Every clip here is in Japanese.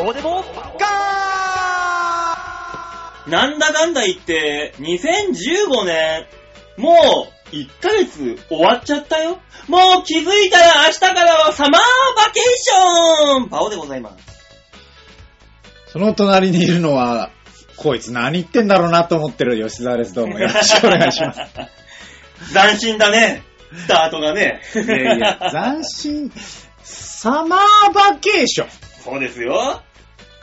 こうでもガなんだかんだ言って、2015年、もう、1ヶ月終わっちゃったよ。もう気づいたら明日からはサマーバケーションパオでございます。その隣にいるのは、こいつ何言ってんだろうなと思ってる吉沢です。どうもよろしくお願いします。斬新だね。スタートがね。いやいや、斬新、サマーバケーション。そうですよ。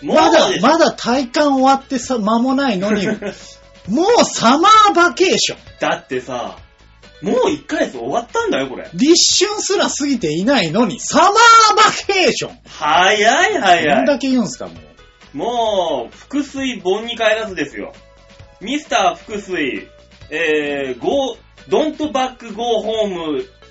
まだまだ体感終わってさ、間もないのに、もうサマーバケーション。だってさ、もう1ヶ月終わったんだよ、これ。立春すら過ぎていないのに、サマーバケーション。早い早い。どんだけ言うんすか、もう。もう、腹水盆に帰らずですよ。ミスター腹水、えー、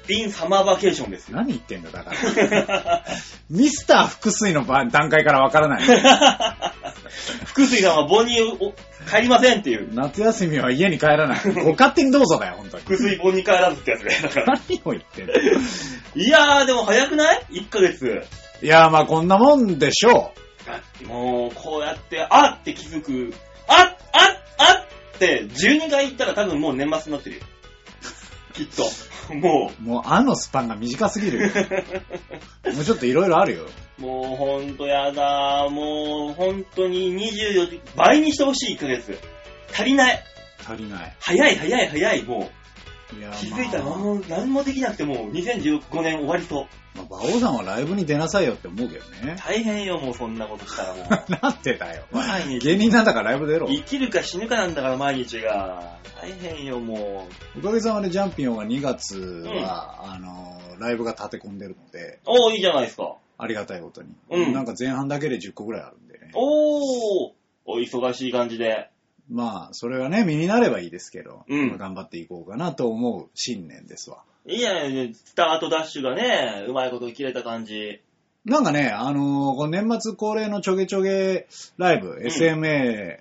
go, don't back go home in summer vacation ですよ。何言ってんだ、だから。ミスター複水の場段階からわからない。腹水さんは盆にお帰りませんっていう。夏休みは家に帰らない。ご勝手にどうぞだよ、本当に。腹水盆に帰らずってやつね。だから。何を言ってんの いやー、でも早くない ?1 ヶ月。いや、まあこんなもんでしょだってもう、こうやって、あって気づく。あっあっあっって、12回言ったら多分もう年末になってるよ。きっと。もう。もう、あのスパンが短すぎるよ。もうちょっといろいろあるよ。う、もうほんとやだ。もう、ほんとに24時、倍にしてほしい1ヶ月。足りない。足りない。早い早い早い。もいやう、気づいたらまあ何も、何もできなくてもう2015年終わりそう。まあ、馬王さんはライブに出なさいよって思うけどね。大変よ、もうそんなことしたらもう。なんでだよ。毎日。芸人なんだからライブ出ろ。生きるか死ぬかなんだから毎日が。大変よ、もう。おかげさまでジャンピオンは2月は、あの、ライブが立て込んでるので、おー、いいじゃないですか。ありがたいことに。うんなんか前半だけで10個ぐらいあるんでね。おー、お忙しい感じで。まあ、それがね、身になればいいですけど、うんまあ頑張っていこうかなと思う新年ですわ。いいじゃないスタートダッシュがね、うまいこと切れた感じ。なんかね、あのーこの年末恒例のちょげちょげライブ、ん SMA、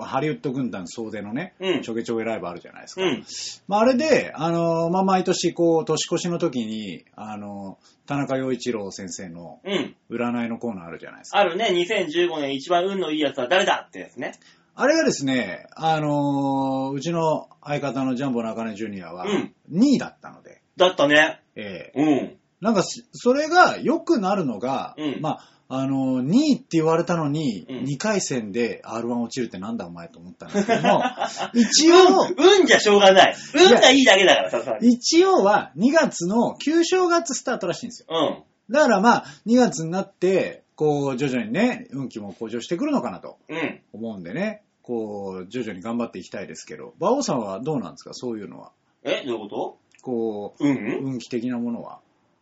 ハリウッド軍団総出のね、うんちょげちょげライブあるじゃないですか。うん。まあ、あれで、あのーまあ、毎年こう、年越しの時に、あのー田中陽一郎先生のうん。占いのコーナーあるじゃないですか。あるね、2015年一番運のいいやつは誰だってやつね。あれがですね、あのーうちの相方のジャンボ中根ジュニアはうん2位だったので、だったね。ええうん。なんかし、それが良くなるのが、うんまあ、あの、2位って言われたのに、うん2回戦で R1 落ちるってなんだお前と思ったんですけども、一応、運、運じゃしょうがない。運がいいだけだから、さすがに。一応は2月の旧正月スタートらしいんですよ。うん。だからまあ、2月になって、こう、徐々にね、運気も向上してくるのかなとうん。思うんでね、こう、徐々に頑張っていきたいですけど、馬王さんはどうなんですかそういうのは？え、どういうここう、とうん運気的なものは？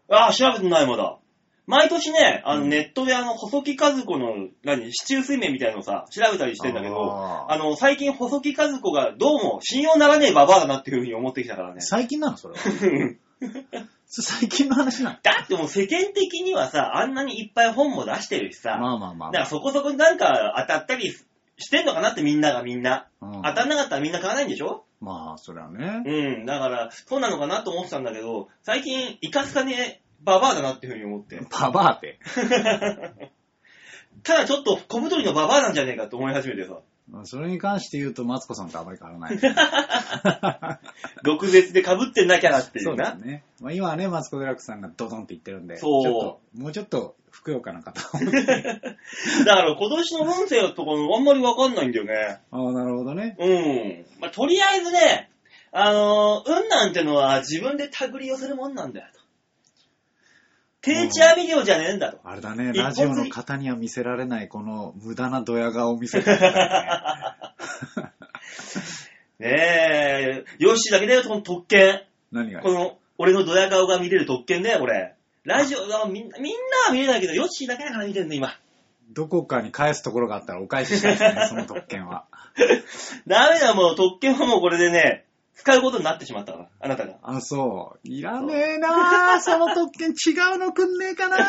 ああ、調べてないまだ。毎年ね、あの、うんネットであの、細木和子の、何、市中水面みたいなのさ、調べたりしてんだけど、あーあの、最近細木和子がどうも信用ならねえババアだなっていうふうに思ってきたからね。最近なのそれは。最近の話なのだってもう世間的にはさ、あんなにいっぱい本も出してるしさ、まあまあまあ、だからそこそこになんか当たったりしてんのかなってみんながみんな。うん当たんなかったらみんな買わないんでしょ？まあ、それはね。うん。だから、そうなのかなと思ってたんだけど、最近、イカスカね、ババアだなっていうふうに思って。ババアって。ただちょっと小太りのババアなんじゃねえかと思い始めてさ。まあそれに関して言うと、マツコさんとあまり変わらない。毒舌で被ってんなきゃなっていそううな。ですね。まあ、今はね、マツコ・デラックスさんがドドンって言ってるんで、そうちょっともうちょっとふくよかな方を。だから今年の運勢とかあんまりわかんないんだよね。ああ、なるほどね。うん。まあ、とりあえずね、あのー運なんてのは自分で手繰り寄せるもんなんだよと。定置網漁じゃねえんだと。あれだね、一ラジオの方には見せられない、この無駄なドヤ顔を見せてるね。ねえ、ヨッシーだけだよ、この特権。何が？この、俺のドヤ顔が見れる特権だよ、これ。ラジオがみんな、みんなは見れないけど、ヨッシーだけだから見てるの、今。どこかに返すところがあったらお返ししたいですね、その特権は。ダメだ、もう特権はもうこれでね、使うことになってしまったから、あなたが。あ、そう。いらねえな その特権違うのくんねえかなね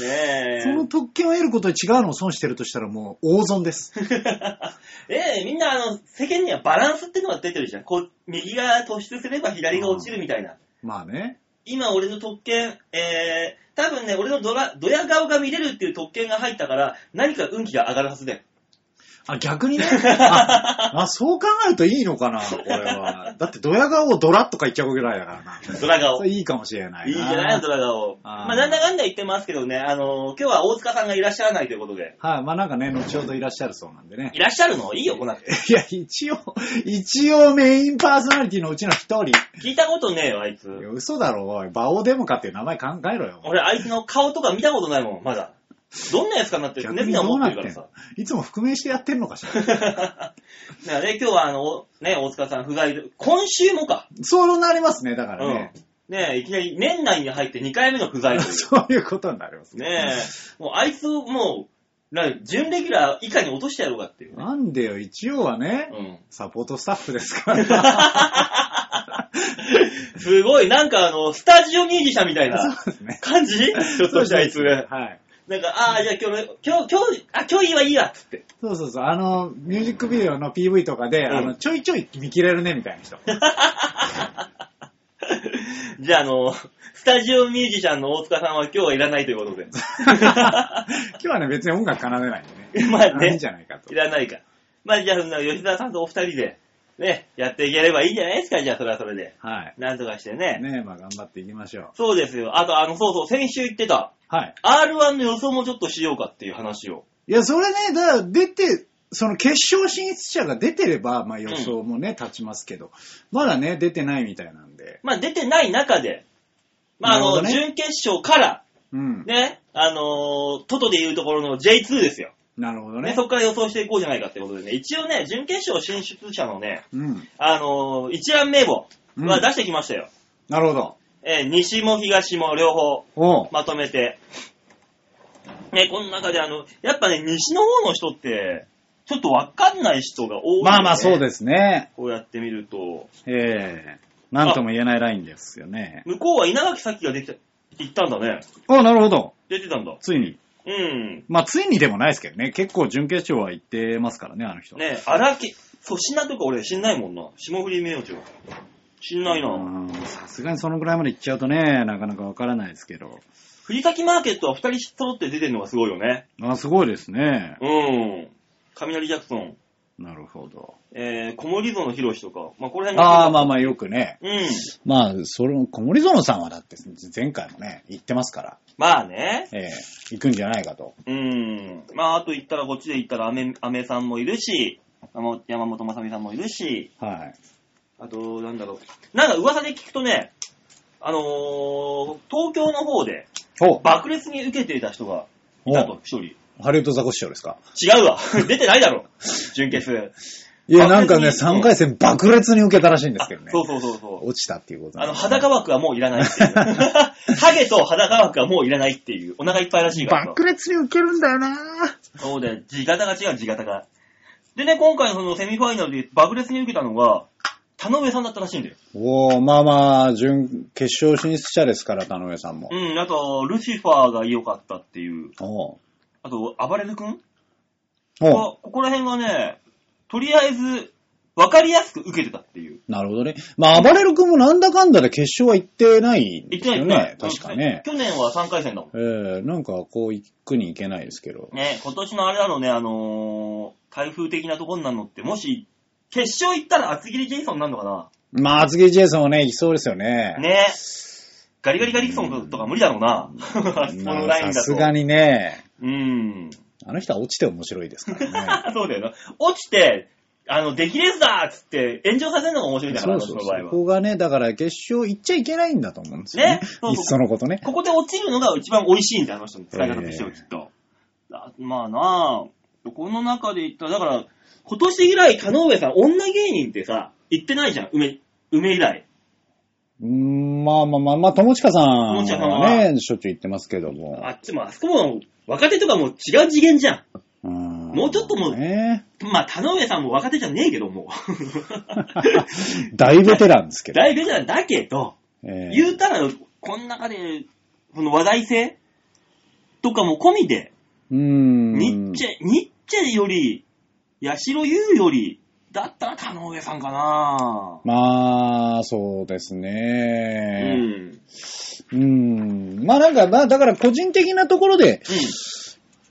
え。その特権を得ることで違うのを損してるとしたらもう大損です。ええみんなあの、世間にはバランスってのが出てるじゃん。こう、右が突出すれば左が落ちるみたいな。まあね。今俺の特権、えー、多分ね、俺のドラ、ドヤ顔が見れるっていう特権が入ったから、何か運気が上がるはずだよ。あ、逆にね。あ、あそう考えるといいのかな、これは。だってドヤ顔をドラッとか言っちゃうぐらいだからな。ドラ顔いいかもしれないいいじゃないドラ顔。あーまあ、なんだかんだ言ってますけどね、あのー今日は大塚さんがいらっしゃらないということで。はい、まあなんかね、後ほどいらっしゃるそうなんでねい。らっしゃるの？いいよ、来なくて。いや、一応、一応メインパーソナリティのうちの一人。い聞いたことねえよ、あいつ。や嘘だろ、おい。バオデモカっていう名前考えろよ。俺、あいつの顔とか見たことないもん、まだ。どんなやつかなって、みんな思ってるからさ。いつも覆面してやってんのかしら？だからね、今日はあの、ね、大塚さん不在で、今週もか。そうなりますね、だからね。うん。ねいきなり年内に入って2回目の不在という。そういうことになります。ねえ、もうあいつをもう、な準レギュラー以下に落としてやろうかっていうね。なんでよ、一応はね、うん。サポートスタッフですから。すごい、なんかあの、スタジオミュージシャンみたいなそうですね。感じ？ちょっとしたあいつ。はい。なんか、ああ、じゃあ今日、今日、今日、あ、今日いいわ、いいわ、っつって。そうそうそう。あの、ミュージックビデオの PV とかで、うんあの、ちょいちょい見切れるね、みたいな人。じゃああの、スタジオミュージシャンの大塚さんは今日はいらないということで。今日はね、別に音楽奏でないんでね。まあねいいんじゃないかとい。らないか。まあじゃあ、そんな吉沢さんとお二人で、ね、やっていければいいんじゃないですか、じゃあそれはそれで。はい。なんとかしてね。ねまあ頑張っていきましょう。そうですよ。あと、あの、そうそう、先週言ってた、はい。R1 の予想もちょっとしようかっていう話を。いや、それね、だから出て、その決勝進出者が出てれば、まあ予想もね、立ちますけど、まだね、出てないみたいなんで。まあ出てない中で、まああの、なるほどね準決勝から、うん。ね、あのートトでいうところの J2 ですよ。ね、なるほどね。そこから予想していこうじゃないかってことでね、一応ね、準決勝進出者のね、うん。あのー一覧名簿は出してきましたよ。なるほど。えー西も東も両方おうまとめて。ね、この中であの、やっぱね、西の方の人って、ちょっとわかんない人が多い、ね。まあまあそうですね。こうやって見ると、ええなんとも言えないラインですよね。向こうは稲垣咲ができた、行ったんだね。あ、なるほど。出てたんだ。ついに。うん。まあついにでもないですけどね。結構準決勝は行ってますからね、あの人。ね、荒木、粗品とか俺知んないもんな。霜降り明星。知んないな。うんさすがにそのぐらいまで行っちゃうとね、なかなかわからないですけど。藤崎マーケットは二人揃って出てるのがすごいよね。あ、すごいですね。うん。雷ジャクソン、なるほど。えー、小森園博士とか、まあこれ辺ああ、まああ。まあよくね。うん。まあ、その、小森園さんはだって前回もね、行ってますから、まあね。ええ行くんじゃないかと。うん。まああと言ったらこっちで言ったらアメ、アメさんもいるし、山山本まさみさんもいるし、はい。あと、なんだろう。なんか噂で聞くとね、あのー、東京の方でお爆裂に受けていた人がいたと、一人。ハリウッドザコシショウですか？違うわ。出てないだろ。準決。いや、なんかね、爆裂に3回戦爆裂に受けたらしいんですけどね。そうそうそうそう。落ちたっていうことあの、裸枠はもういらないっていう。ハゲと裸枠はもういらないっていう。お腹いっぱいらしいからさ。爆裂に受けるんだよなそうだよ。地型が違う、地型が。でね、今回のそのセミファイナルで爆裂に受けたのが、田上さんだったらしいんだよ。おー、まあまあ、準、決勝進出者ですから、田上さんも。うん、あと、ルシファーが良かったっていう。おうあと、暴れる君？おうこここら辺がね、とりあえず、わかりやすく受けてたっていう。なるほどね。まあ、暴れる君もなんだかんだで決勝は行ってないん言ってないですよね。確かね。去年は3回戦だもん。ええなんかこう行くに行けないですけど。ね、今年のあれだろうね、あのー、台風的なとこになるのって、もし、決勝行ったら厚切りジェイソンになるのかまあ、厚木ジェイソンはね、行きそうですよね。なね。ガリガリガリクソンとか無理だろうな。あそこまあのラインだと。さすがにね、うん。あの人は落ちて面白いですからね。そうだよな。落ちて、あの、出来レースだっつって炎上させるのが面白いんだから、そうそうそ私の場合は。こがね、だから決勝行っちゃいけないんだと思うんですよね。ねそうそういっそのことね。ここで落ちるのが一番美味しいんだよ、あの人の使い方としてはきっと。あまあなあ、この中で言ったら、だから、今年以来、田上さん、女芸人ってさ、言ってないじゃん、梅、梅以来。うーんまあまあまあ、まあ、友近さん友近さんははね、しょっちゅう行ってますけども。あっちも、あそこも、若手とかも違う次元じゃん。うんもうちょっともうね。まあ、田上さんも若手じゃねえけど、もう。大ベテランですけど。大ベテランだけど、ええ言うたら、この中で、この話題性とかも込みで、うーん。ニッチェ、ニッチェより、八代優より、だったら田上さんかなまあ、そうですうね。ん。うん。まあなんか、まあだから個人的なところで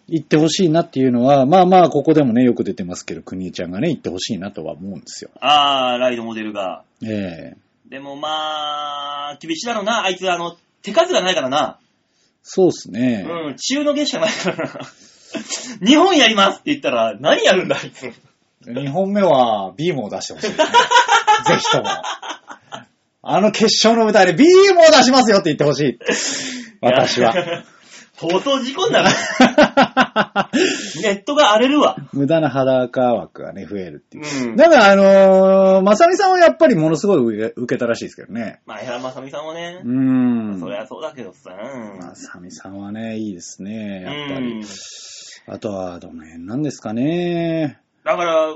言ってほしいなっていうのは、まあまあここでもね、よく出てますけど、国枝ちゃんがね、言ってほしいなとは思うんですよ。あー、ライドモデルが。ええでもまあ、厳しいだろうな。あいつ、あの、手数がないからな。そうですね。うん、中の芸しかないからな。日本やりますって言ったら、何やるんだ、あいつ。2本目はビームを出してほしいね。ぜひとも。あの決勝の舞台でビームを出しますよって言ってほしい。私は。相当事故になる。ネットが荒れるわ。無駄な裸枠がね、増えるっていう。うん。だから、あのー、まさみさんはやっぱりものすごい受けたらしいですけどね。まあ、江原正美さんもねう、ーん。そりゃそうだけどさ。まさみさんはね、いいですね、やっぱりうん。。あとは、どの辺なんですかね。だから、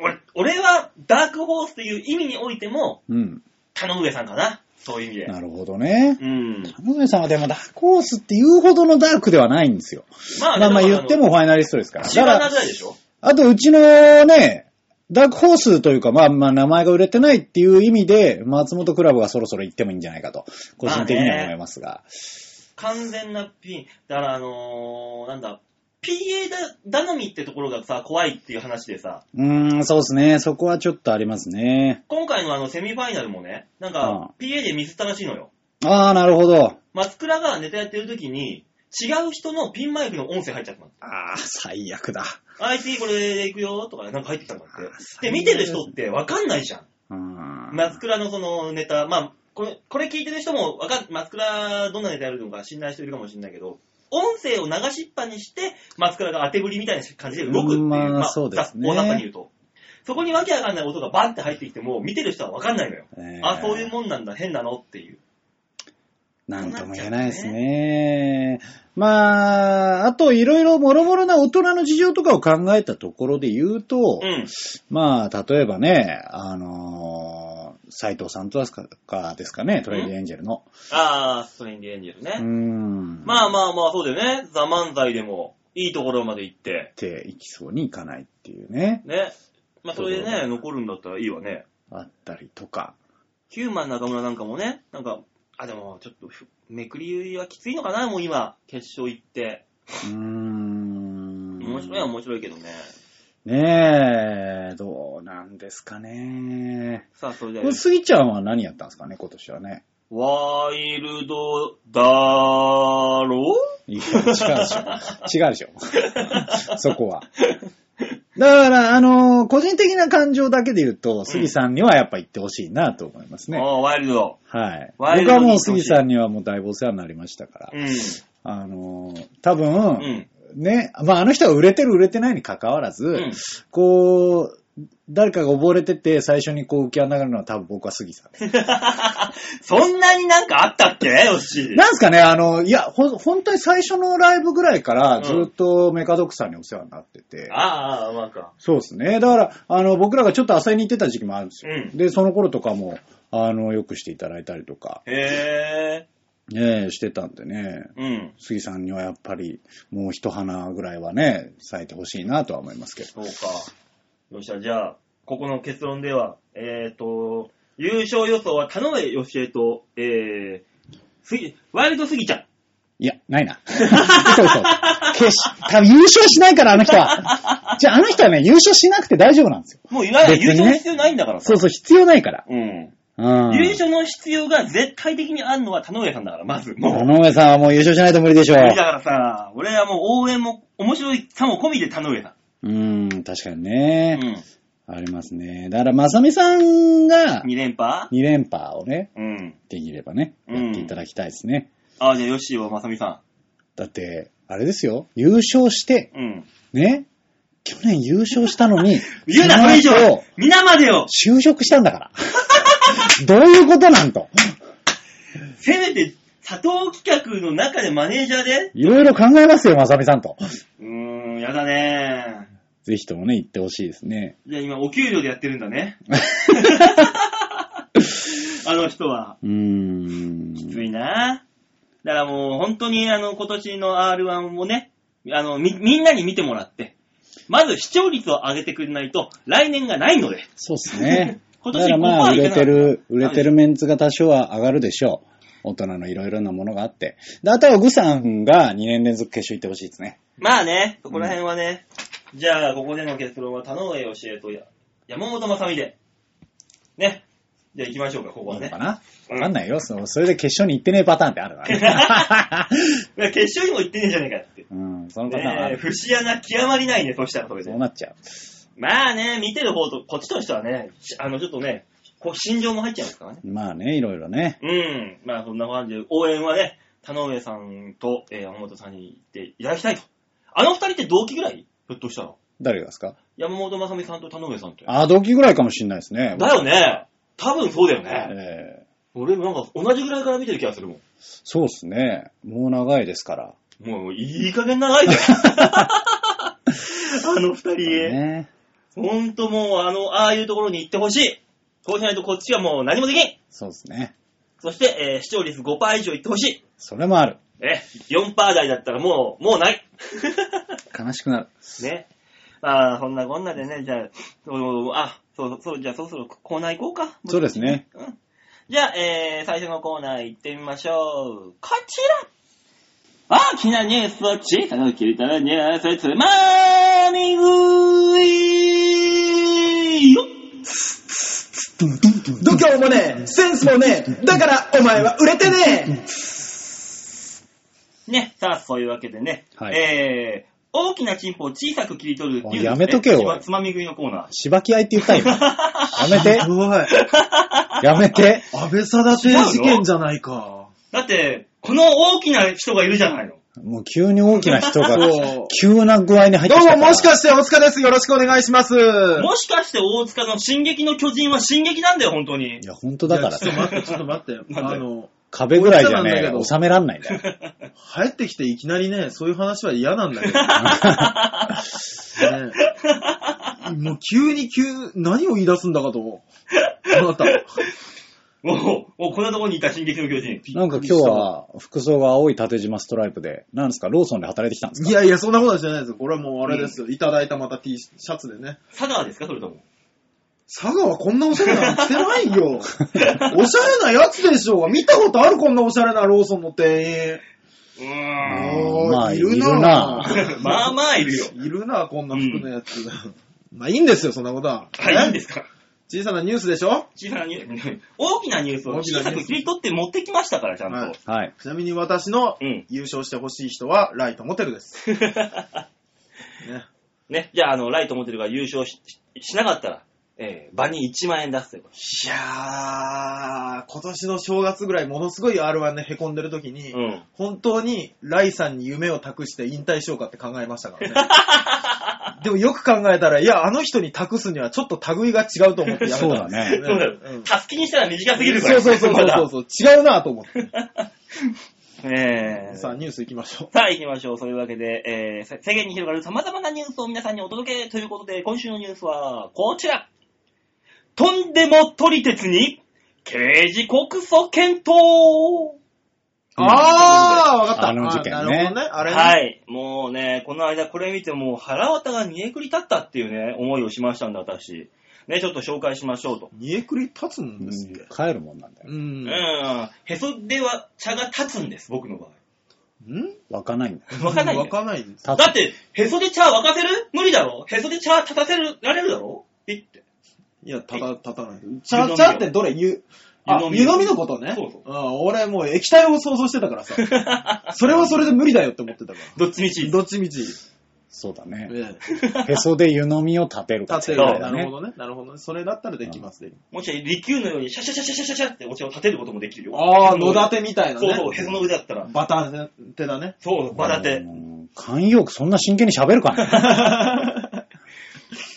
俺、俺はダークホースという意味においても、うん。田上さんかな？そういう意味で。なるほどね。うん。田上さんはでもダークコースっていうほどのダークではないんですよ。ままあまあ言ってもファイナリストですから。だから、ぐらいでしょあとうちのね、ダークホースというか、まあまあ名前が売れてないっていう意味で、松本クラブがそろそろ行ってもいいんじゃないかと、個人的には思いますが。完全なピン。だからあのー、なんだ、PA だ頼みってところがさ、怖いっていう話でさ、うーん、そうですね。そこはちょっとありますね。今回のあのセミファイナルもね、なんか PA でミスったらしいのよ。ああ、なるほど。松倉がネタやってる時に、違う人のピンマイクの音声入っちゃったの。ああ、最悪だ。あいつこれで行くよとかなんか入ってきたんだって。で、見てる人ってわかんないじゃん。うん松倉のそのネタ、まあ、これ、これ聞いてる人もわかん、松倉どんなネタやるのか知んない人いるかもしれないけど、音声を流しっぱにして、松倉が当てぶりみたいな感じで動くっていう、うんまあまあ、そうですね大雑把に言うと。そこにわけわかんない音がバンって入ってきても、見てる人はわかんないのよ。えーあ、そういうもんなんだ、変なのっていう。なんとも言えないですね。まあ、あといろいろもろもろな大人の事情とかを考えたところで言うと、うん。まあ、例えばね、あのー、斎藤さんとかですかね、トレイディエンジェルの。あー、ストレインディエンジェルね。ん。まあまあまあ、そうだよね。ザ・漫才でも、いいところまで行って、っていきそうにいかないっていうね、ね。まあ、それでね、残るんだったらいいわね。あったりとか。ヒューマン中村なんかもね、なんか、あ、でも、ちょっとふ、めくりはきついのかな、もう今、決勝行って。うーん。面白いは面白いけどね。ねえ、どうなんですかね。さあ、それでこれ、、スギちゃんは何やったんですかね、今年はね。ワイルドだろいや、違うでしょ。違うでしょ。そこは。だから、あのー個人的な感情だけで言うと、杉さんにはやっぱ言ってほしいなと思いますね。ああ、ワイルド。はい。ワイルド僕はもう杉さんにはもうだいぶお世話になりましたから。うん。あのー多分、うん。ね、まああの人が売れてる売れてないに関わらず、うん。こう、誰かが溺れてて最初にこう浮き上がるのは多分僕は杉さん。そんなになんかあったっけ？よし。なんすかね、あの、いや、ほ、本当に最初のライブぐらいからずっとメカドクさんにお世話になってて。ああ、まあか。そうですね。だから、あの、僕らがちょっと浅いに行ってた時期もあるんですよ。うんで、その頃とかも、あの、よくしていただいたりとか、へえ。ね、してたんでね、うん。杉さんにはやっぱり、もう一花ぐらいはね、咲いてほしいなとは思いますけど。そうか。よっしゃ、じゃあ、ここの結論では、えっ、と、優勝予想は田上義恵と、えー、すぎ、ワイルドすぎちゃん。いや、ないな。嘘嘘。決し、多分優勝しないから、あの人は。じゃあ、あの人はね、優勝しなくて大丈夫なんですよ。もういらない、別にね優勝の必要ないんだからさ。そうそう、必要ないから。うん。うん。優勝の必要が絶対的にあるのは田上さんだから、まず。もう。野上さんはもう優勝しないと無理でしょう。無理だからさ、俺はもう応援も面白いさも込みで田上さうーん、確かにん。ね。うん。ありますね。だから、まさみさんが2連覇？2連覇をね、うん。できればね、うんやっていただきたいですね。あ、じゃあ、ヨッシーはまさみさだって、あれですよ、優勝して、ん。うん。ね、去年優勝したのに、言うな、それ以上皆までよ就職したんだから。どういうことなんと。せめて、佐藤企画の中でマネージャーで？いろいろ考えますよ、まさみさんと。うーん、やだねぜひともね、言ってほしいですね。じゃあ今、お給料でやってるんだね。あの人は。うーん。きついなだからもう、本当にあの、今年の R1 をね、あの、み、みんなに見てもらって、まず視聴率を上げてくれないと、来年がないので。そうですね。今年だからまあ、売れてる、売れてるメンツが多少は上がるでしょう。大人のいろいろなものがあって。で、あとはグさんが2年連続決勝行ってほしいですね。まあね、そこら辺はね。じゃあ、ここでの結論は、田上義恵とや山本正美で。ね。じゃあ行きましょうか、ここはいねいのか。な？うんわかんないよ。そそれで決勝に行ってねえパターンってあるからね。いや決勝にも行ってねえじゃねえかって。うん、そのパターンあねえ、る。節穴極まりないね、そしたらそれでそう。なっちゃう。まあね、見てる方と、こっちとしてはね、しあの、ちょっとね、こう心情も入っちゃいますからね。まあね、いろいろね。うん。まあ、そんな感じで、応援はね、田上さんと、えー山本さんに行っていただきたいと。あの二人って同期ぐらい？ひょっとしたら。誰がですか？山本正美さんと田上さんって。あ、同期ぐらいかもしんないですね。だよね。多分そうだよね。ええ俺もなんか同じぐらいから見てる気がするもん。そうですね。もう長いですから。もういい加減長いね。あの二人。ね。ほんともう、あの、ああいうところに行ってほしい。こうしないとこっちはもう何もできん。そうですね。そして、えー視聴率5%以上いってほしそれもある。い。ね、4%台だったらもう、もうない。悲しくなる。ね。まあ、そんなこんなでね、じゃあ、そうあ、そうそう、じゃあそろそろコーナー行こうか。そうですね。うん。じゃあ、えー、最初のコーナー行ってみましょう。こちら大きなニュースを小さく切り取るニュースつまみ食いよ度胸もねえ、センスもねえ、だからお前は売れてねね、さあ、そういうわけでね、はいえー、大きなチンポを小さく切り取るニュース、ね、おいやめとけよおいつまみ食いのコーナー。しばき合いって言ったよ。やめえ。てす。ごい。やめて。安倍貞定事件じゃないか。だって、この大きな人がいるじゃないの。もう急に大きな人が急な具合に入ってどうきたから。も、もしかして大塚です。よろしくお願いします。もしかして大塚の進撃の巨人は進撃なんだよ、本当にい。や、本当だからちょっと待って、ちょっと待って。あの、壁ぐらいじゃなんだけど収めらんないんだよ。入ってきていきなりね、そういう話は嫌なんだけど。ねもう急に急、何を言い出すんだかと。あなた。もう、もうこんなところにいた進撃の巨人。なんか今日は服装が青い縦縞ストライプで、なんですか、ローソンで働いてきたんですか？いやいや、そんなことじゃないですよ。これはもうあれですよ。いただいたまた T シャツでね。佐川ですか？それとも。佐賀はこんなおしゃれなの着てないよ。おしゃれなやつでしょうが。見たことあるこんなおしゃれなローソンの店うー員。ん。まあいるなな まあまあいるよ。いるな、こんな服のやつ。まあいいんですよ、そんなことは。はい、いいんですか？小さなニュースでしょ？小さなニュース、大きなニュースを小さく切り取って持ってきましたから、ちゃんと。はいはい。ちなみに私のうん優勝してほしい人は、ライトモテルです。ね。ね、じゃあ、あの、ライトモデルが優勝ししなかったら、えー、場に1万円出すということ。いやー、今年の正月ぐらいものすごい R1 で凹んでる時に、うん。本当にライさんに夢を託して引退しようかって考えましたからね。でもよく考えたら、いや、あの人に託すにはちょっと類が違うと思ってやめたんですよそうだようん。たすきにしたら短すぎるから。そうそうそうそうそう。違うなと思って。えー、さあ、ニュース行きましょう。さあ行きましょう。そういうわけで、えー、せ世間に広がる様々なニュースを皆さんにお届けということで、今週のニュースはこちら。とんでも撮り鉄に刑事告訴検討あー、わかった。あの事件ねあなるほどね。あれね。はい。もうね、この間これ見てもう腹渡が煮えくり立ったっていうね、思いをしましたんで、私。ね、ちょっと紹介しましょうと。煮えくり立つんうですっ帰るもんなんだよ。うん。うん。へそでは茶が立つんです、僕の場合。ん？湧かないんだよ。わかんないんだわよかんないです。だって、へそで茶沸かせる？無理だろ？へそで茶立たせられるだろ？ピッて。いや、たた、立たない。湯茶、茶ってどれ？湯、あ、湯飲み湯飲みのことね。そうそううん俺もう液体を想像してたからさ。それはそれで無理だよって思ってたかどっちみちら。。どっちみち。そうだね。えへそで湯飲みを立てるえ立てる。ね。なるほどね。なるほどね。それだったらできますね。もし利休のようにシャシャシャシャシャシャシャってお茶を立てることもできるよ。ああ、野立てみたいなね。そうそう、へその上だったら。バタ手だね。そう、場立て。うん慣用句そんな真剣に喋るかね。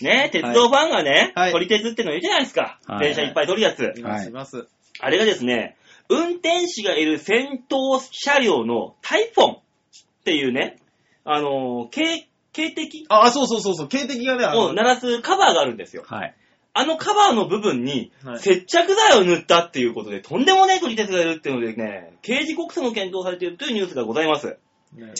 ね鉄道ファンがね、はい撮り鉄ってのいるじゃないですか。はい電車いっぱい撮るやつ。います、います。あれがですね、運転士がいる先頭車両のタイフォンっていうね、あのー、警、警笛ああ、そうそうそうそう。警笛がね、あの、を鳴らすカバーがあるんですよ。はい。あのカバーの部分にはい接着剤を塗ったっていうことで、とんでもねえ撮り鉄がいるっていうのでね、刑事告訴も検討されているというニュースがございます。ね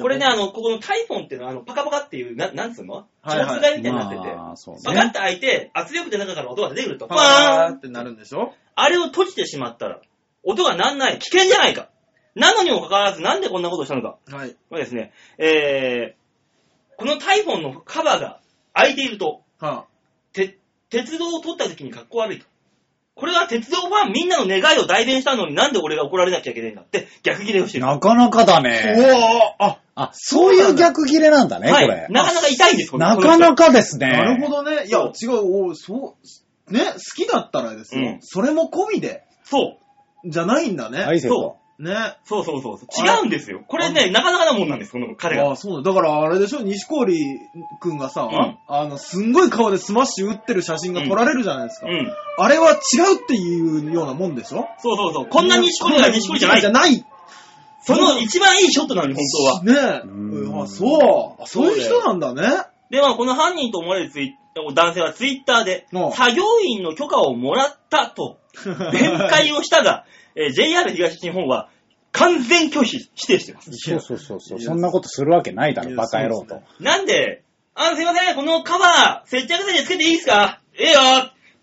これね、あの、ここのタイフォンっていうのは、あの、パカパカっていう、ななんつうの？はいはい超台みたいになってて、まあ、そうパカッね。て開いて、圧力で中から音が出てくると、パパーンーってなるんでしょ？あれを閉じてしまったら、音がなんない、危険じゃないか。なのにもかかわらず、なんでこんなことをしたのか。はい。これですね、えー、このタイフォンのカバーが開いていると、はて鉄道を取った時に格好悪いと。これは鉄道ファンみんなの願いを代弁したのになんで俺が怒られなきゃいけないんだって逆切れをしてる。なかなかだあ、ね。おーあ、あ、そういう逆切れなんだね、こはいれ。。なかなか痛いんです、このなかなかですね。なるほどね。いや、そ違う、おそう、ね、好きだったらですよ。うんそれも込みで、そう。じゃないんだね。はい、セット。ね。そうそうそうそう。違うんですよ。これね、なかなかなもんなんです、この彼が。ああ、そうだ。だからあれでしょ、西郡くんがさ、うんあの、すんごい顔でスマッシュ打ってる写真が撮られるじゃないですか。うん。あれは違うっていうようなもんでしょ？そうそうそう。こんな西堀が西堀じゃないじゃ。ない。その一番いいショットなのに、本当は。ねえ。うんあ、そう。あそういう人なんだね。で、まあ、この犯人と思われるツイ男性はツイッターでうん、作業員の許可をもらったと、弁解をしたが、えー JR 東日本は完全拒否、否定してます。そうそうそうそう。そんなことするわけないだろ、バカ野郎と。なんで、あ、すいません、このカバー、接着剤でつけていいですか？ええよ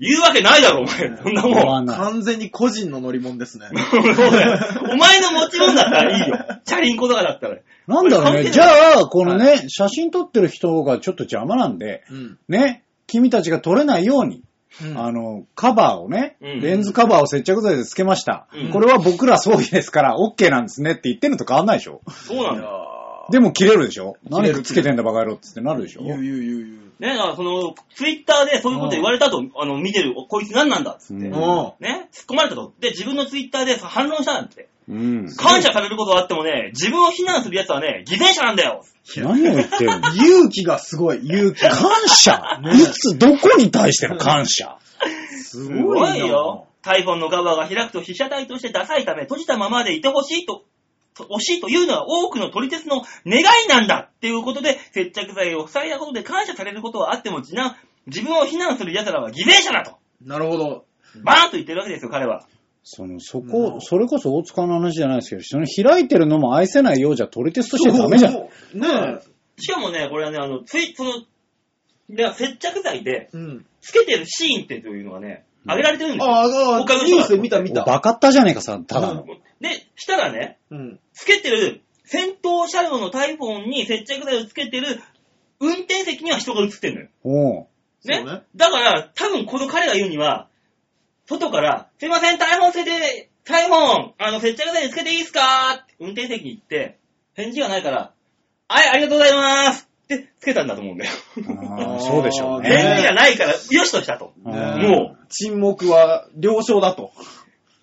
言うわけないだろ、お前。そんな言もん。完全に個人の乗り物ですね。そうだよお前の持ち物だったらいいよ。チャリンコとかだったら。なんだろうね。じゃあ、このね、写真撮ってる人がちょっと邪魔なんで、うん。ね、君たちが撮れないように、うんあの、カバーをね、うんレンズカバーを接着剤でつけました。うんこれは僕ら装備ですから、OK なんですねって言ってるのと変わんないでしょ。そうなんだでも切れるでしょ何くっつけてんだバカ野郎っつってなるでしょ言う言う言う言う。ね、だからその、ツイッターでそういうこと言われたと、あの、見てる、こいつ何なんだっつって。うんうんね、突っ込まれたと。で、自分のツイッターで反論したなんて。うん。感謝されることはあってもね、自分を非難する奴はね、偽善者なんだよ。何を言ってるの？勇気がすごい、勇気。感謝ねいつ、どこに対しての感謝？すすごいよ。タイフォンのカバーが開くと被写体としてダサいため、閉じたままでいてほしいと、と惜しいというのは多くの撮り鉄の願いなんだっていうことで、接着剤を塞いだことで感謝されることはあっても、自難自分を非難する奴らは偽善者だと。なるほど。バーンと言ってるわけですよ、彼は。その、そこ、それこそ大塚の話じゃないですけど、その開いてるのも愛せないようじゃ撮り鉄としてダメじゃん。ねしかもね、これはね、あの、つい、その、で接着剤で。つけてるシーンってというのがね、上げられてるんですよ。ああ、他のニュースで見た見た。バカったじゃねえかさ、ただの。で、したらね、うん。つけてる、先頭車両のタイフォンに接着剤をつけてる、運転席には人が映ってんのよ。おうね？そうねだから、多分この彼が言うには、外から、すいません、タイフォンつけて、タイフォン、あの、接着剤つけていいですか？って運転席に行って、返事がないから、はい、ありがとうございますってつけたんだと思うんだよ。そうでしょうね返事がね。ないから、よしとしたと。もう、沈黙は了承だと。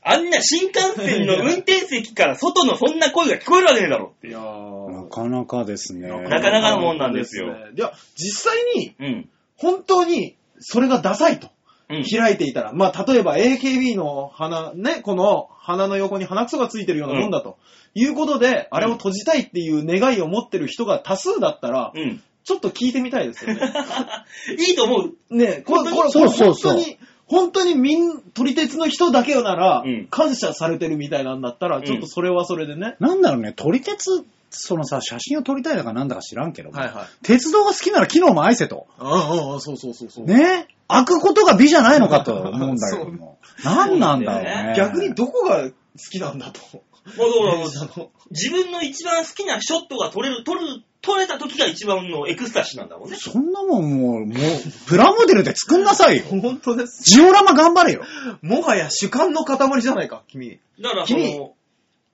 あんな新幹線の運転席から外のそんな声が聞こえるわけねえだろっていやなかなかですね。なかなかのもんなんですよいや、実際に、うん。本当に、それがダサいと。うん。開いていたら。まあ、例えば AKB の鼻、ね、この鼻の横に鼻くそがついてるようなもんだと。いうことで、あれを閉じたいっていう願いを持ってる人が多数だったら、うん。ちょっと聞いてみたいですよね。いいと思う。ねこれ、これ、そうそうそう本当に、本当にみん、撮り鉄の人だけならうん、感謝されてるみたいなんだったら、んちょっとそれはそれでね。なんだろうね、撮り鉄、そのさ、写真を撮りたいのかなんだか知らんけど、はいはい。鉄道が好きなら機能も愛せと。ああ、ああ、そうそうそうそう。ね？開くことが美じゃないのかと思うんだけども。なんなんだろうね。逆にどこが好きなんだと。もうだからの自分の一番好きなショットが撮れる、撮る、撮れた時が一番のエクスタシーなんだもんね。そんなもんもう、もう、プラモデルで作んなさいよ。本当です。ジオラマ頑張れよ。もはや主観の塊じゃないか、君。だからその、君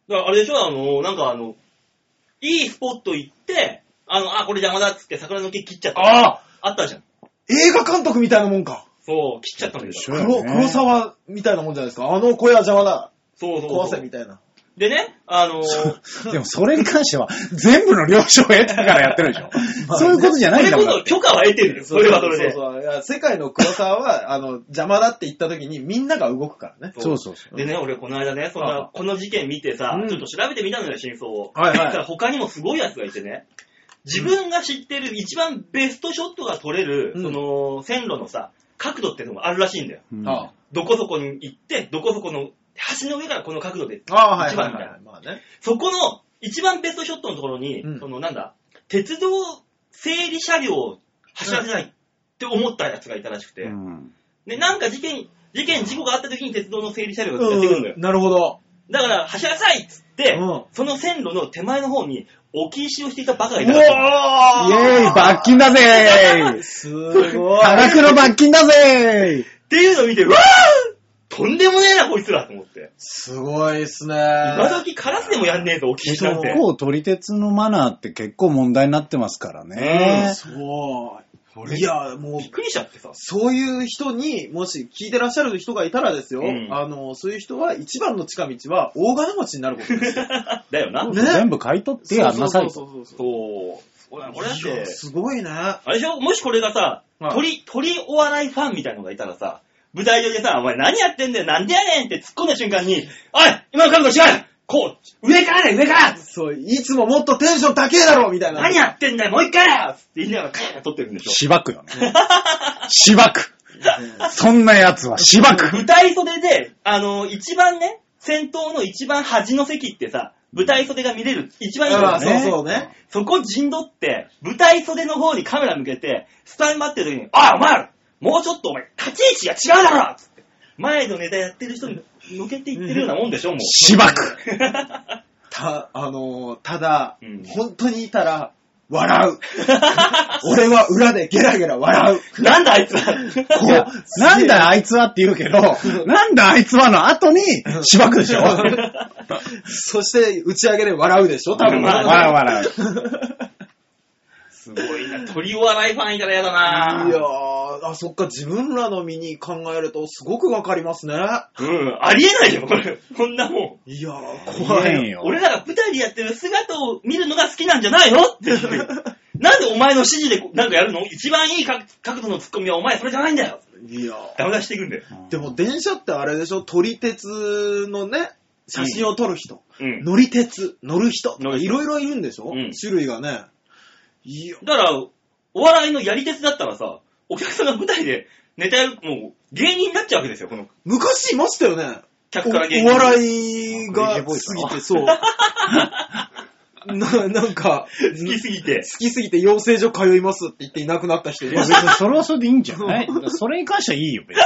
だからあれでしょ、あの、なんかあの、いいスポット行って、あの、あ、これ邪魔だっつって桜の木切っちゃった。あああったじゃん。映画監督みたいなもんか。そう、切っちゃったんだよ。そう黒、ね黒沢みたいなもんじゃないですか。あの小屋邪魔だ。そうそうそう壊せみたいな。でね、あのー、でもそれに関しては、全部の了承を得たからやってるでしょ。まあそういうことじゃそれないんだもん。こそ許可は得てるよ。それはそれで。そうそういや世界の黒沢は、あの、邪魔だって言った時にみんなが動くからね。そうそうそう。でね、俺この間ね、そんあな、この事件見てさうん、ちょっと調べてみたのよ、真相を。はいはい他にもすごい奴がいてね、自分が知ってる一番ベストショットが撮れる、うんその、線路のさ、角度っていうのがあるらしいんだよ。うんあどこそこに行って、どこそこの、橋の上からこの角度で、あああ、はい一番みたいな。そこの一番ベストショットのところに、うんそのなんだ、鉄道整理車両を走らせないって思ったやつがいたらしくて、うんで、なんか事件、事件、事故があった時に鉄道の整理車両がやってくるんだよ。なるほど。だから、走らなさいっつって、うんその線路の手前の方に置き石をしていたバカがういたらしい。わイェーイ罰金だぜーすごい。多額の罰金だぜっていうのを見て、うわーとんでもねえな、こいつらと思って。すごいっすね。今時カラスでもやんねえぞ、置き石なんて結。構撮り鉄のマナーって結構問題になってますからね。そう。いや、もうびっ、くりしちゃってさ。そういう人に、もし聞いてらっしゃる人がいたらですよ、うんあの、そういう人は一番の近道は大金持ちになることですよ。だよな。ね全部買い取ってやんなさいと。そうそうそうそうそう。俺俺だっいやて、すごいね。あれでしょ？もしこれがさ、はい鳥、鳥お笑いファンみたいのがいたらさ、舞台上でさ、お前何やってんだよ、なんでやねんって突っ込んだ瞬間に、おい今の覚悟違うこう、上からね、上からそう、いつももっとテンション高えだろみたいな。何やってんだよ、もう一回だよつって言いながらカーッ撮ってるんでしょしばくよね。しばく。そんなやつはしばく。舞台袖で、あの、一番ね、先頭の一番端の席ってさ、舞台袖が見れる、一番いいとこああ、だねそうそうね。そこ陣取って、舞台袖の方にカメラ向けて、スタンバってる時に、ああ、お前らもうちょっとお前、立ち位置が違うだろつって。前のネタやってる人に向けていってるようなもんでしょ、もう。しばく。た、あのーただ、うん本当にいたら、笑う。俺は裏でゲラゲラ笑う。なんだあいつら。いやなんだあいつはって言うけど、なんだあいつはの後にしばくでしょそして、打ち上げで笑うでしょ多分。まあ笑う笑う。すごいな。鳥お笑いファンいたら嫌だないやー、あ、そっか、自分らの身に考えると、すごくわかりますね。うん、ありえないよ、これ。こんなもん。いやー、怖い。怖いよ。俺らが舞台でやってる姿を見るのが好きなんじゃないの？って。なんでお前の指示でなんかやるの？一番いい角角度のツッコミはお前それじゃないんだよ。いやダメ出していくんだよ。ーでも電車ってあれでしょ？撮り鉄のね、写真を撮る人。うん。乗り鉄、乗る人。乗る人いろいろいるんでしょ、うん種類がね。いや、だから、お笑いのやり鉄だったらさ、お客さんが舞台でネタやる、もう芸人になっちゃうわけですよ、この昔いましたよね。客から芸おお人。笑いが好きて、そう。な、なんか、好きすぎて。好きすぎて養成所通いますって言っていなくなった人いいや別にそれはそれでいいんじゃない？それに関してはいいよ、別に。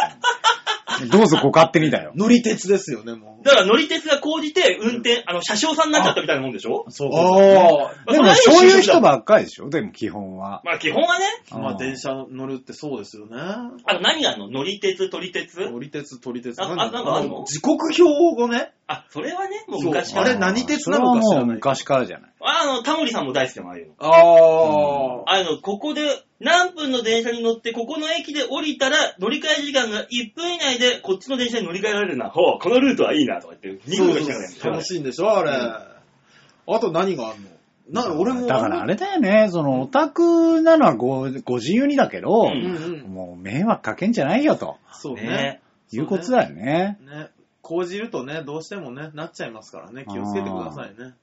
どうぞご勝手にだよ。乗り鉄ですよね、もう。だから乗り鉄が高じて運転、あの、車掌さんになっちゃったみたいなもんでしょ？そうああ。でもそういう人ばっかりでしょ？でも基本は。まあ基本はね、まあ電車乗るってそうですよね。あの何があるの？乗り鉄、撮り鉄？乗り鉄、撮り鉄。あなんかあるの？時刻表をね、あ、それはね、もう昔から。あれ何鉄なのか知らない。昔からじゃない。あの、タモリさんも大好きなの、ああいうの。ああ。あの、ここで何分の電車に乗って、ここの駅で降りたら、乗り換え時間が1分以内で、こっちの電車に乗り換えられるな。ほう、このルートはいいな、とか言って、ニコニコしながらやってる楽しいんでしょあれ。あと何があんの？な、俺も。だからあれだよね、そのオタクなのはごご自由にだけど、ううんうん。もう迷惑かけんじゃないよとそうね。ねいうことだよね。ね。講じるとね、どうしてもね、なっちゃいますからね。気をつけてくださいね。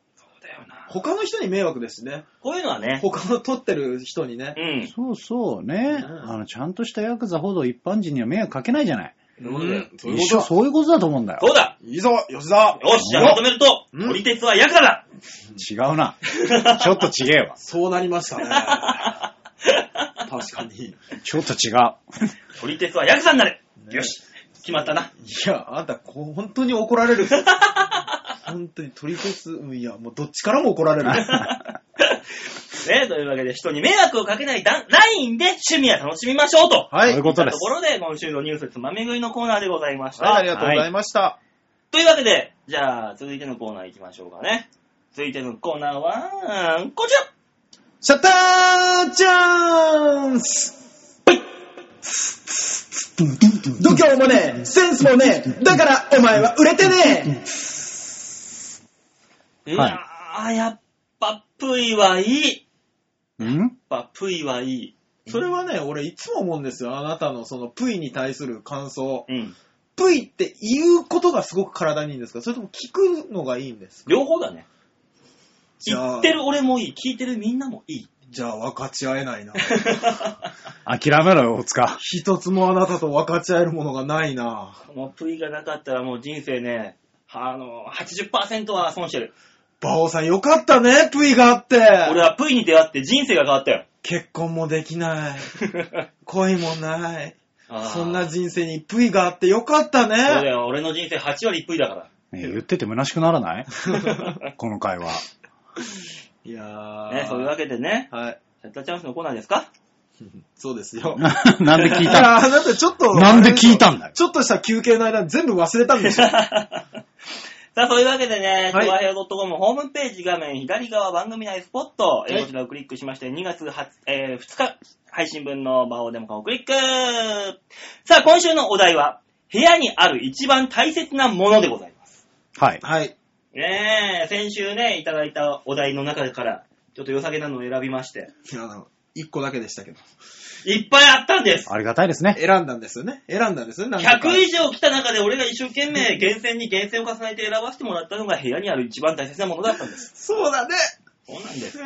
よな。他の人に迷惑ですしね。こういうのはね、他の撮ってる人にねう。ん。そうそうね、うんあの。ちゃんとしたヤクザほど一般人には迷惑かけないじゃない。そういうことだよそういう一緒ことだ。そういうことだと思うんだよ。そうだ？いいぞ、吉田よし、じゃあまとめると、うん乗り鉄はヤクザだ違うな。ちょっと違えわ。そうなりましたね。確かに。いちょっと違う。乗り鉄はヤクザになれねよし、決まったな。や、あんた、こう本当に怒られる。本当に取り鉄、うんいや、もうどっちからも怒られる。ね、というわけで人に迷惑をかけないラインで趣味は楽しみましょうと。はい。そういうことですところで、今週のニュースつまみ食いのコーナーでございました。はい、ありがとうございました。というわけで、じゃあ、続いてのコーナー行きましょうかね。続いてのコーナーは、こちらシャッターチャンス度胸もねえ、センスもねえ、だからお前は売れてねいはいやー、やっぱ、プイはいい。ん？やっぱ、プイはいい。えそれはね、俺いつも思うんですよ。あなたのそのプイに対する感想。うん。プイって言うことがすごく体にいいんですか？それとも聞くのがいいんですか？両方だね。じゃあ言ってる俺もいい。聞いてるみんなもいい。じゃあ分かち合えないな。諦めろよ、大塚。一つもあなたと分かち合えるものがないな。このプイがなかったらもう人生ね、あの、80%は損してる。バオさんよかったね、プイがあって。俺はプイに出会って人生が変わったよ。結婚もできない。恋もない。あーそんな人生にプイがあってよかったそうだね。よ、俺の人生8割プイだから。ね言ってて虚しくならない？この会話。いやー。ね、そういうわけでね、はい。チャッターチャンスのコーナーですか？そうですよ。なんで聞いいたやーだってちょっと。なんで聞いたんだよ？ちょっとした休憩の間全部忘れたんでしょ。さあ、そういうわけでね、はいチョアヘオ .com ホームページ画面左側番組内スポット、えーはいこちらをクリックしまして、2月20、えー2日配信分の場をデモ化をクリックさあ、今週のお題は、部屋にある一番大切なものでございます。はい。はい。ねえ、先週ね、いただいたお題の中から、ちょっと良さげなのを選びまして、あの、一個だけでしたけど。いっぱいあったんですありがたいですね。選んだんですよね。選んだんですよね。なんとか100以上来た中で俺が一生懸命厳選に厳選を重ねて選ばせてもらったのが部屋にある一番大切なものだったんです。そうだね。そうなんです。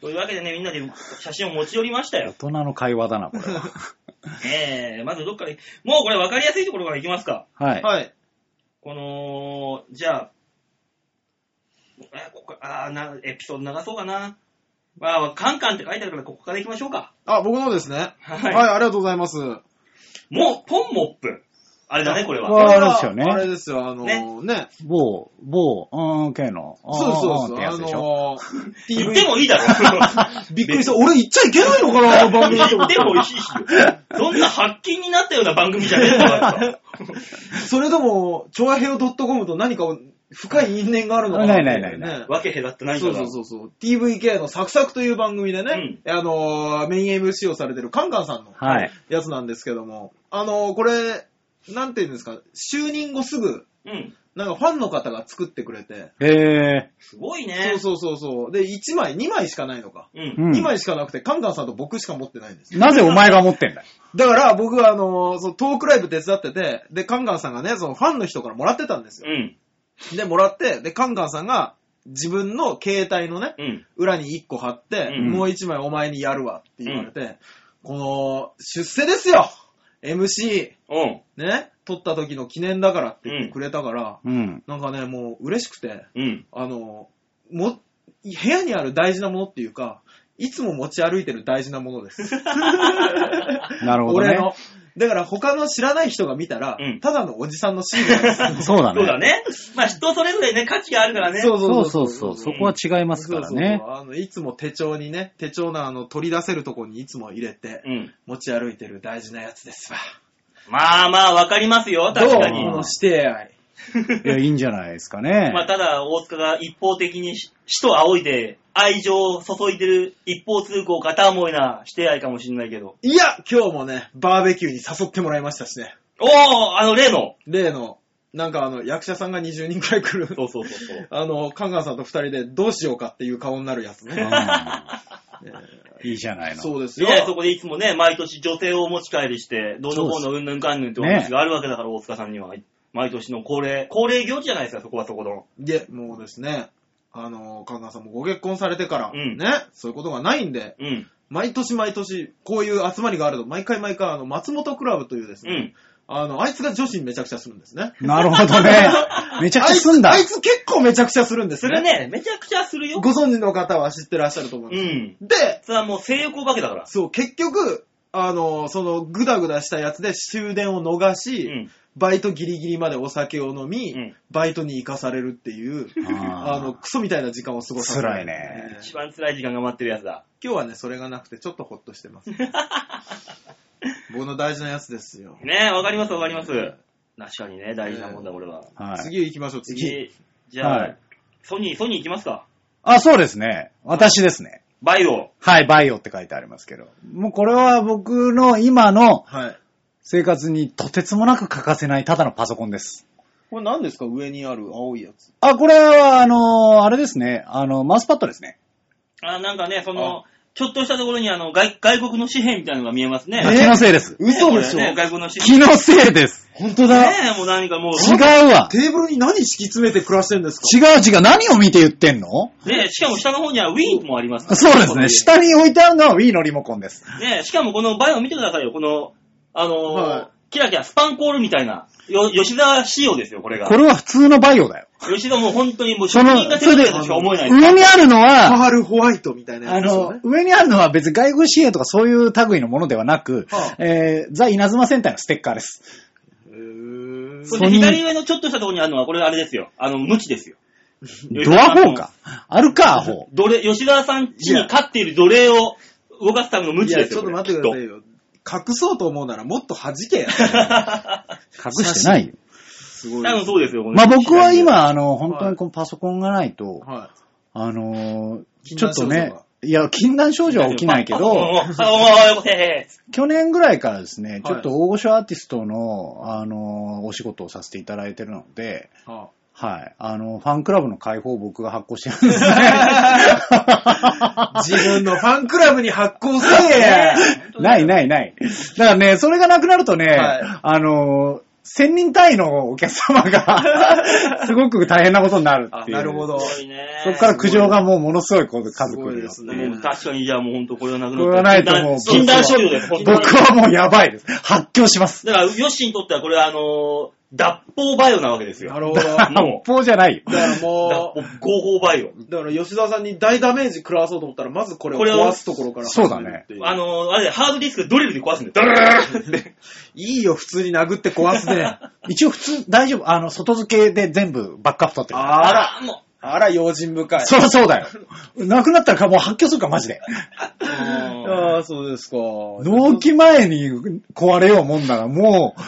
というわけでね、みんなで写真を持ち寄りました大よ。人の会話だな、これは。えー、まずどっから、もうこれ分かりやすいところからいきますか。はい。はい。この、じゃあ、えここあーな、エピソード長そうかな。まあ、カンカンって書いてあるからここから行きましょうか。あ、僕のですね。ははいい、ありがとうございます。もう、ポンモップ。あれだね、これは。わあれですよねあれですよ、あのねね。某、某、うーん、系の。そうそうそう。あ。のー、言ってもいいだろ。びっくりした。俺言っちゃいけないのかな、あ の番組言ってもいいし。そんな発禁になったような番組じゃねえんだから。それとも、チョアヘオ .com と何か深い因縁があるのかなってないないないねわけ隔って何そうかが。そうそうそう。TVK のサクサクという番組でね、あのー、メイン MC をされてるカンカンさんのはい。やつなんですけども、あのー、これ、なんていうんですか、就任後すぐ、うん。なんかファンの方が作ってくれて、えすごいね。そうそうそうそう。で、1枚、2枚しかないのか。う。んん2枚しかなくて、カンカンさんと僕しか持ってないんですよ。なぜお前が持ってんだよ。だから僕はあのーそのトークライブ手伝ってて、で、カンカンさんがね、そのファンの人からもらってたんですよ。うん。で、もらって、で、カンカンさんが自分の携帯のね、うん。裏に1個貼って、うんもう1枚お前にやるわって言われて、この、出世ですよ !MC、うん。ね、撮った時の記念だからって言ってくれたから、うん。なんかね、もう嬉しくて、うん。あの、も、部屋にある大事なものっていうか、いつも持ち歩いてる大事なものです。なるほどね。俺の。だから他の知らない人が見たら、うんただのおじさんのシールなんですよ そうだね。そうだね。まあ人それぞれね、価値があるからね。そうそうそうそう。そこは違いますからねそう。そうそうあのいつも手帳にね、手帳のあの取り出せるとこにいつも入れてうん。持ち歩いてる大事なやつですわ。まあまあ、わかりますよ、確かに。どうこの指定愛。いや、いいんじゃないですかね。まあ、ただ、大塚が一方的にし死と仰いで、愛情を注いでる一方通行片思いなして愛かもしれないけど。いや、今日もね、バーベキューに誘ってもらいましたしね。おー、あの例の。例の、なんかあの、役者さんが20人くらい来る。そうそうそうそう。あの、カンガンさんと二人でどうしようかっていう顔になるやつね。いいじゃないの。そうですよ。ね、そこでいつもね、毎年女性をお持ち帰りして、どうのこうのうんぬんかんぬんってお話があるわけだから、大塚さんには。毎年の恒例、恒例行事じゃないですか、そこはそこの。で、もうですね、あの、カンガンさんもご結婚されてから、うんね、そういうことがないんで、うん。毎年毎年、こういう集まりがあると、毎回毎回、あの、松本クラブというですね、うん。あの、あいつが女子にめちゃくちゃするんですね。なるほどね。めちゃくちゃすんだあいつあいつ結構めちゃくちゃするんですね。するね。めちゃくちゃするよ。ご存知の方は知ってらっしゃると思うんうです。ん。で、それはもう性欲お化けだから。そう、結局、あの、その、ぐだぐだしたやつで終電を逃し、うん。バイトギリギリまでお酒を飲み、うんバイトに行かされるっていう、あの、クソみたいな時間を過ごさせる辛いね一番辛い時間が待ってるやつだ。今日はね、それがなくてちょっとほっとしてます。僕の大事なやつですよ。ねわかりますわかります。確かにね、大事なもんだ、俺は。はい。次行きましょう、次。次、じゃあ、はいソニー、ソニー行きますか。あ、そうですね。私ですね。バイオ。はい、バイオって書いてありますけど。もうこれは僕の今のはい。生活にとてつもなく欠かせないただのパソコンです。これ何ですか？上にある青いやつ。あ、これは、あのあれですね。あの、マウスパッドですね。あ、なんかね、その、ちょっとしたところにあの、外外国の紙幣みたいなのが見えますね。あ気のせいです。嘘でしょ、ね、外国の紙気のせいです。本当だ。ねえ、もう何かもう、違うわ。テーブルに何敷き詰めて暮らしてんですか？違う違う。何を見て言ってんの？ねしかも下の方には Wii もありますからそうですね。下に置いてあるのは Wii のリモコンです。ねしかもこのバイオ見てくださいよ。この、あのーはいキラキラスパンコールみたいな、よ吉沢仕様ですよ、これが。これは普通のバイオだよ。吉田もう本当にもう職人が手作りとしか思えない。上にあるのパは、ールホワイトみたいなあのやつですよね、。上にあるのは別に外国支援とかそういう類のものではなく、はあえー、ザ・稲妻戦隊のステッカーです。へーそして左上のちょっとしたところにあるのは、これあれですよ。あの、無知ですよ。ドアホーか？あるか、アホ。奴隷、吉田さん家に飼っている奴隷を動かすための無知ですよ。ちょっと待ってくださいよ。隠そうと思うならもっと弾けや。隠してないよ。すごい。多分そうですよ。まあ僕は、今、あの、本当にこのパソコンがないと、はあのー禁ちょっとねいや、禁断症状は起きないけあど、去年ぐらいからですね、いちょっと大御所アーティストの、あのーお仕事をさせていただいてるので、い。ははい。あの、ファンクラブの開放を僕が発行してるんですね。あ 自分のファンクラブに発行せえ ないないない。だからね、それがなくなるとね、はいあのー、1000人単位のお客様が、すごく大変なことになるあっていう。なるほど。そこから苦情がもうものすごい数す来るですね。もう確かに、じゃあもう本当これはなくなこれはないともう僕はもうやばいです。発狂します。だから、ヨッシーにとってはこれはあのー、脱法バイオなわけですよ。なるほど。だ発砲じゃないよ。から脱も法合法バイオ。う、だから吉田さんに大ダメージ食らわそうと思ったら、まずこれを壊すところからそうだねあのー、あれ、ハードディスクドリルで壊すんだよ。ドルルルルルっていいよ、普通に殴って壊すね。一応普通、大丈夫。あの、外付けで全部バックアップ取ってる。あら、あ、もあら、用心深い。そりゃそうだよ。なくなったらもう発狂するから、マジで。う。ああ、そうですか。納期前に壊れようもんなら、もう、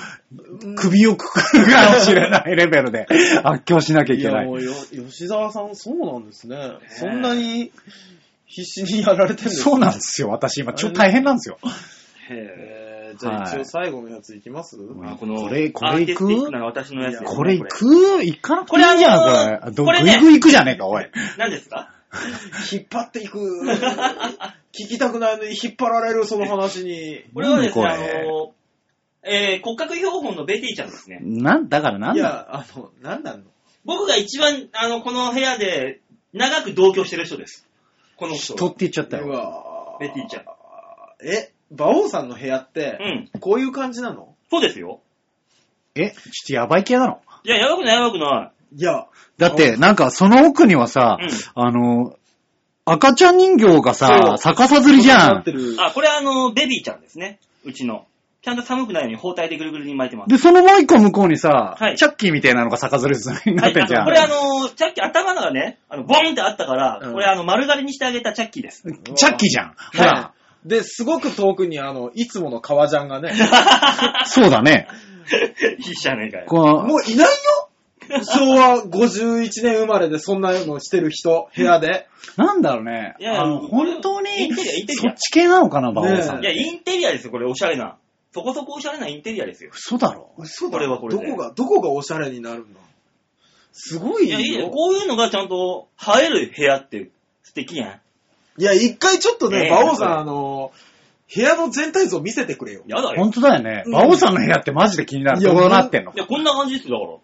首をくくるかもしれないレベルで発狂しなきゃいいや、けないも。うよ、吉沢さん、そうなんですね。そんなに必死にやられてるんですそうなんですよ。私今、超大変なんですよ。えー、じゃあ一応最後のやついきます、あこの、これこれアーティスティッ行くクな私のやつですねこれ行こく？行かなくていいじゃん、ここれ。どこれねぐいくじゃねえか、おい。何ですか？引っ張っていく。聞きたくないのに引っ張られる、その話に。これはですね、あ何これ？の、えー、骨格標本のベティちゃんですね。なん、だからなんだいや、あの、なんなの？僕が一番、あの、この部屋で長く同居してる人です。この人。人って言っちゃったよ。うわーベティちゃん。え、馬王さんの部屋ってう、ん。こういう感じなの？そうですよ。え、ちょっとやばい系なの？いや、やばくないやばくないや、だって、なんか、その奥にはさ、うんあの、赤ちゃん人形がさ、逆さずりじゃなっ。てるい。あ、これあの、ベビーちゃんですね。うちの。ちゃんと寒くないように包帯でぐるぐるに巻いてます。で、そのもう一個向こうにさ、はいチャッキーみたいなのが逆ずりになってんじゃん。はい、あのこれあの、チャッキー、頭がね、あの、ボンってあったから、うんこれあの、丸刈りにしてあげたチャッキーです。チャッキーじゃん。ほら、はい。で、すごく遠くに、あの、いつもの革ジャンがね、そうだね。いいじゃねえかよ。もういないよ？昭和51年生まれでそんなのしてる人、部屋で。なんだろうね。いやあの、本当にインテリア、インテリアそっ。ち系なのかな、馬王さん。いや、インテリアですよ、これ、おしゃれな。そこそこおしゃれなインテリアですよ。嘘だろ？嘘だこれはこれでどこが、どこがおしゃれになるんだ？すごいいや、いいよ。よ。こういうのがちゃんと映える部屋って素敵やん。いや、一回ちょっとね、ええ馬王さん、あの、部屋の全体像見せてくれよ。やだよ。本当だよね。うん馬王さんの部屋ってマジで気になる。いやどうなってんの？いや、こんな感じですよ、だから。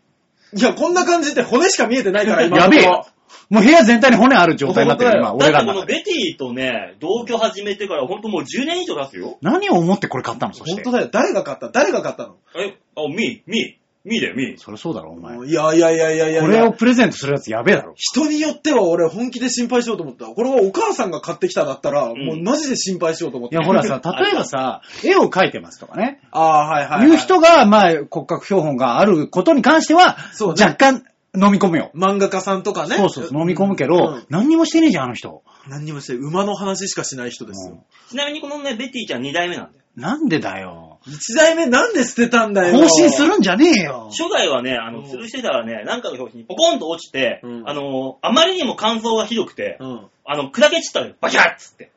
いや、こんな感じで骨しか見えてないから、今やのところべえよ。もう部屋全体に骨ある状態になってる、今、本俺だってこのらの中で。ベティとね、同居始めてからほんともう10年以上経つよ。何を思ってこれ買ったのそして本当。だよ。誰が買った？誰が買ったの？え、あ、ミー、ミー、ミーだよ、ミー。そりゃそうだろ、お前。いやいやいやいやいやこれをプレゼントするやつやべえだろ。人によっては俺本気で心配しようと思った。これはお母さんが買ってきただったら、んもうマジで心配しようと思った。いや、ほらさ、例えばさ、絵を描いてますとかね。ああ、はいはい、はい。いう人が、まあ、骨格標本があることに関しては、そうね若干飲み込むよ。漫画家さんとかね。そうそうそう、飲み込むけど、うん何にもしてねえじゃん、あの人。何にもして、馬の話しかしない人ですよ。ちなみにこのね、ベティちゃん2代目なんだよ。なんでだよ。一代目なんで捨てたんだよ。更新するんじゃねえよ。初代はね、あの、うん吊るしてたらね、なんかの表紙にポコンと落ちて、うんあの、あまりにも乾燥がひどくて、うん。あの、砕け散ったらバキャッつって。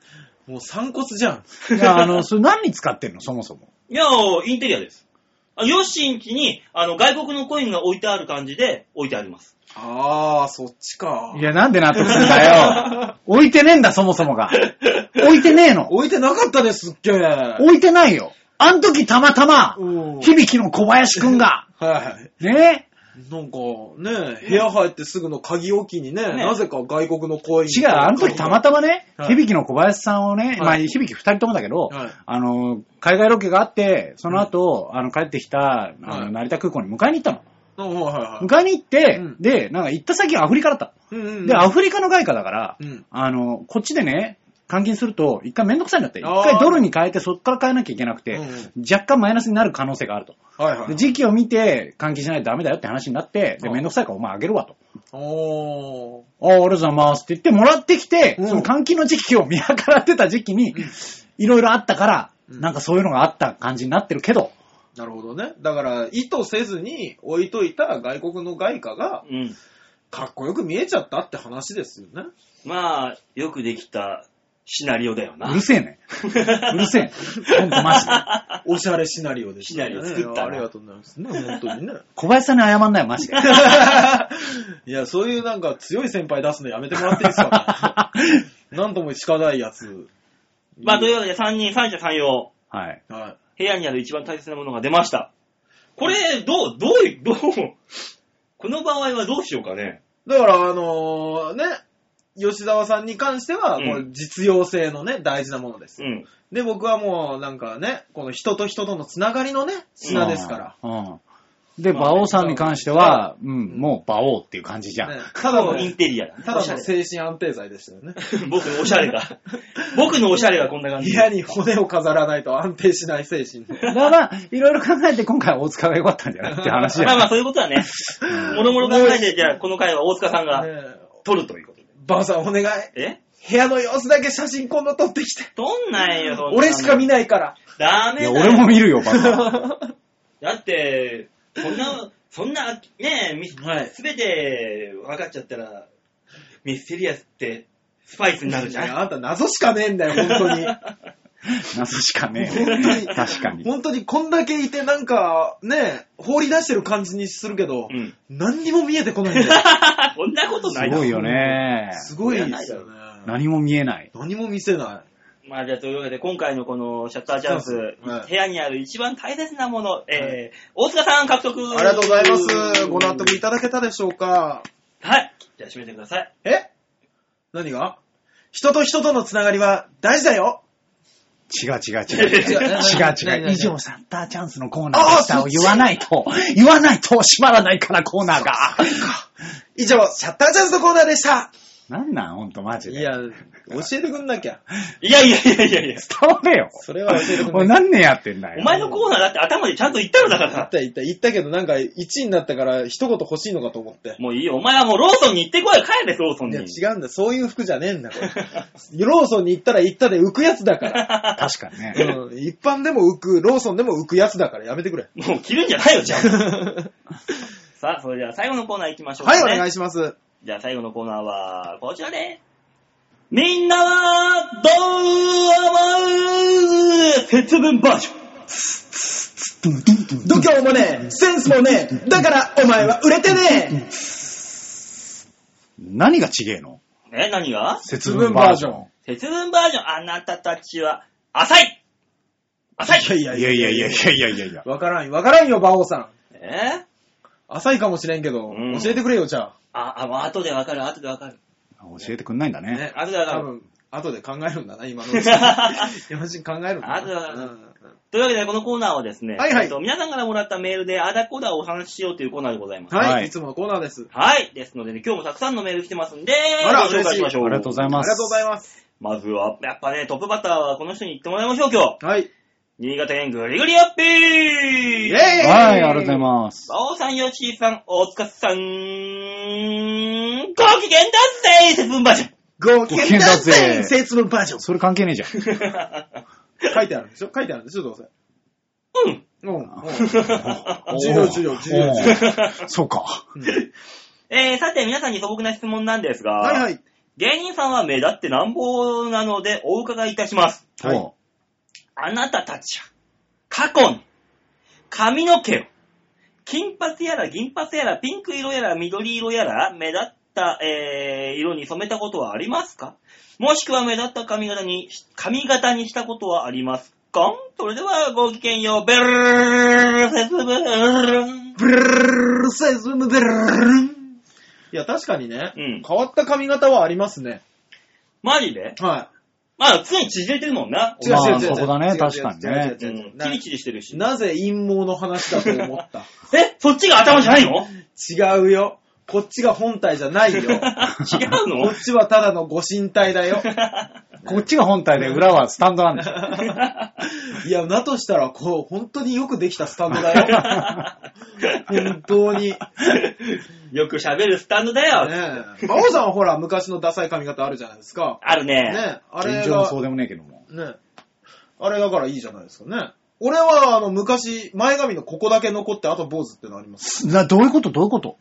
もう散骨じゃん。いや、あの、それ何に使ってんの、そもそも。いや、インテリアです。あヨッシン家に、あの、外国のコインが置いてある感じで置いてあります。ああ、そっちか。いや、なんで納得すんだよ。置いてねえんだ、そもそもが。置いてねえの。置いてなかったですっけ置いてないよ。あん時たまたま、うん。響の小林くんが、はい。ね？なんかね、部屋入ってすぐの鍵置きにね、ねなぜか外国のコイン。違う、あの時たまたまね、はい響の小林さんをね、まあ、はい響二人ともだけど、はいあの、海外ロケがあって、その後、あの、帰ってきた、あの、はい成田空港に迎えに行ったの。はいはい。迎えに行って、うんで、なんか行った先がアフリカだった。うんうんうんで、アフリカの外貨だから、うん。あの、こっちでね、換金すると、一回めんどくさいんだって。一回ドルに変えて、そっから変えなきゃいけなくて、若干マイナスになる可能性があると。はいはい。で時期を見て換金しないとダメだよって話になって、で、めんどくさいからお前あげるわと。おー。ああ、ありがとうございますって言ってもらってきて、うんその換金の時期を見計らってた時期に、いろいろあったから、うんなんかそういうのがあった感じになってるけど、なるほどね。だから、意図せずに置いといた外国の外貨が、うん。かっこよく見えちゃったって話ですよね。まあ、よくできたシナリオだよな。うるせえね。うるせえね。ほんとマジで。おしゃれシナリオでしたね。シナリオ作ったなありがとうございますね。本当にね。小林さんに謝んないよ、マジで。いや、そういうなんか強い先輩出すのやめてもらっていいですかね。なんともしかないやつ。まあ、というわけで3人、三者三様、はい。は部屋にある一番大切なものが出ました。これ、どう、どうい、どう、この場合はどうしようかね。い。だから、あのね、吉沢さんに関しては、実用性のね、大事なものです。うん。で、僕はもう、なんかね、この人と人とのつながりのね、品ですから。ら。うん。で、馬王さんに関しては、うん、もう馬王っていう感じじゃん。ね、ただの、インテリア。ただおしゃれの精神安定剤でしたよね。僕のおしゃれが。僕のおしゃれがこんな感じ。部屋に骨を飾らないと安定しない精神。だからまあ、いろいろ考えて今回は大塚が良かったんじゃないって話じゃん。まあまあ、そういうことはね。もろもろ考えて、じゃあ、この回は大塚さんがね撮るということで。ばあさんお願い。え？部屋の様子だけ写真今度撮ってきて。撮んないよ、そんなの俺しか見ないから。いや、ダメだよ。俺も見るよ、バカ。だって、そんな、そんな、ねえ、はいすべて分かっちゃったら、ミステリアスって、スパイスになるじゃん。いやあんた謎しかねえんだよ、本当に。謎しかね本当に確かに。本当にこんだけいてなんか、ね、放り出してる感じにするけど、うん。何にも見えてこないんだよ。こんなことないすごいよね。すごいですよね。何も見えない。何も見せなまあじゃあというわけで今回のこのシャッターチャンス、はい部屋にある一番大切なもの、えー、大塚さん獲得い。ありがとうございます。ご納得いただけたでしょうかはい。じゃあ閉めてください。え？何が？人と人とのつながりは大事だよ。違う違う違う。違う違違うう。以上サッターチャンスのコーナーでしたを言わないと、言わないと閉まらないからコーナーが。以上、シャッターチャンスのコーナーでした。なんなんほんとマジで。いや、教えてくんなきゃ。いやいやいやいやいや。伝われよ。それは教えてくん俺なきゃ。何年やってんだよ。お前のコーナーだって頭でちゃんと言ったのだから。言った言った言ったけど、なんか1位になったから一言欲しいのかと思って。もういいよ。お前はもうローソンに行ってこい。帰れ、ローソンいや、に。違うんだ。そういう服じゃねえんだ、これ。ローソンに行ったら行ったで浮くやつだから。確かにね。うん。一般でも浮く、ローソンでも浮くやつだからやめてくれ。もう着るんじゃないよ、じゃあ。さあ、それでは最後のコーナー行きましょうか、はい、ね。お願いします。じゃあ最後のコーナーは、こちらで。みんなは、どう思う節分バージョン。度胸もねえ、センスもねえ、だからお前は売れてね何が違えの？え、何が？節分バージョン。節分バージョン。あなたたちは、浅い浅いえ。いやいやいやいやいやいやいやいや。わからんよ、わからんよ、馬王さん。え？浅いかもしれんけど、うん教えてくれよ、じゃあ、あ、もう後でわかる、後でわかる。教えてくんないんだあ。ね。ね、後でわかる。多分、後で考えるんだな、今のうち。今のうちに考えるんだな。後でわかるうんというわけで、このコーナーはですね、はいはいえっと皆さんからもらったメールで、あだこだをお話ししようというコーナーでございます。はい、はいい、つものコーナーです。はい。ですのでね、今日もたくさんのメール来てますんで、あらご紹介しましょう。ありがとうございます。ありがとうございます。まずは、やっぱね、トップバッターはこの人に言ってもらいましょう、今日。はい。新潟県グリグリアッピーイェーイはい、ありがとうございます。馬王さん、よちーさん、大塚さん、ご機嫌だぜ節分バージョンご機嫌だぜ節分バージョンそれ関係ねえじゃん。書いてあるんでしょ書いてあるんでしょどうせ。うん。うん。うん重要、重要、重要、重要。そうか。えー、さて、皆さんに素朴な質問なんですが、はいはい。芸人さんは目立ってなんぼなのでお伺いいたします。はいあなたたちは、過去に、髪の毛を、金髪やら銀髪やらピンク色やら緑色やら目立った、えー、色に染めたことはありますか？もしくは目立った髪型に、髪型にしたことはありますか？それではごきげんよう、ベルーセスブルンブルルルセズム。ブルルンいや、確かにね、うん。変わった髪型はありますね。マジで？はまあ、常に縮れてるもんな。まあ違う違う違う違う。そこだね違う違う確かにね違う違う違ううん。なチリチリしてるし。なぜ陰謀の話だと思った？え？そっちが頭じゃないの？違うよ。こっちが本体じゃないよ。違うこのっちはただのご神体だよ。こっちが本体で裏はスタンドなんでしょ。いや、だとしたら、こう、本当によくできたスタンドだよ。本当に。ねよく喋るスタンドだよ。え。馬王さんはほら、昔のダサい髪型あるじゃないですか。あるね。ねあれが現状もそ、うでもねえけども。ねあれだからいいじゃないですかね。俺は、あの、昔、前髪のここだけ残って、あと坊主ってのあります。などういうこと？どういうこと？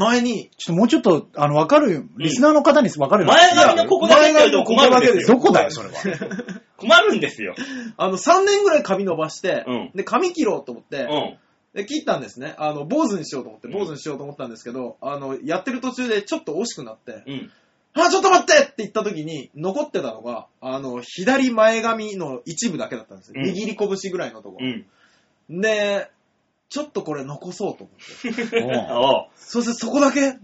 前に、ちょっともうちょっと、あの、わかるよ、リスナーの方にわかるように。前髪のここだけって言われても困るんですよ。どこだよ、それは。困るんですよ。あの、3年ぐらい髪伸ばして、うんで、髪切ろうと思って、うん。で、切ったんですね。あの、坊主にしようと思って、坊主にしようと思ったんですけど、あの、やってる途中でちょっと惜しくなって、うん。あ、ちょっと待ってって言った時に、残ってたのが、あの、左前髪の一部だけだったんですよ。うん握り拳ぐらいのとこうん。で、ちょっとこれ残そうと思って。おう。そしてそこだけ、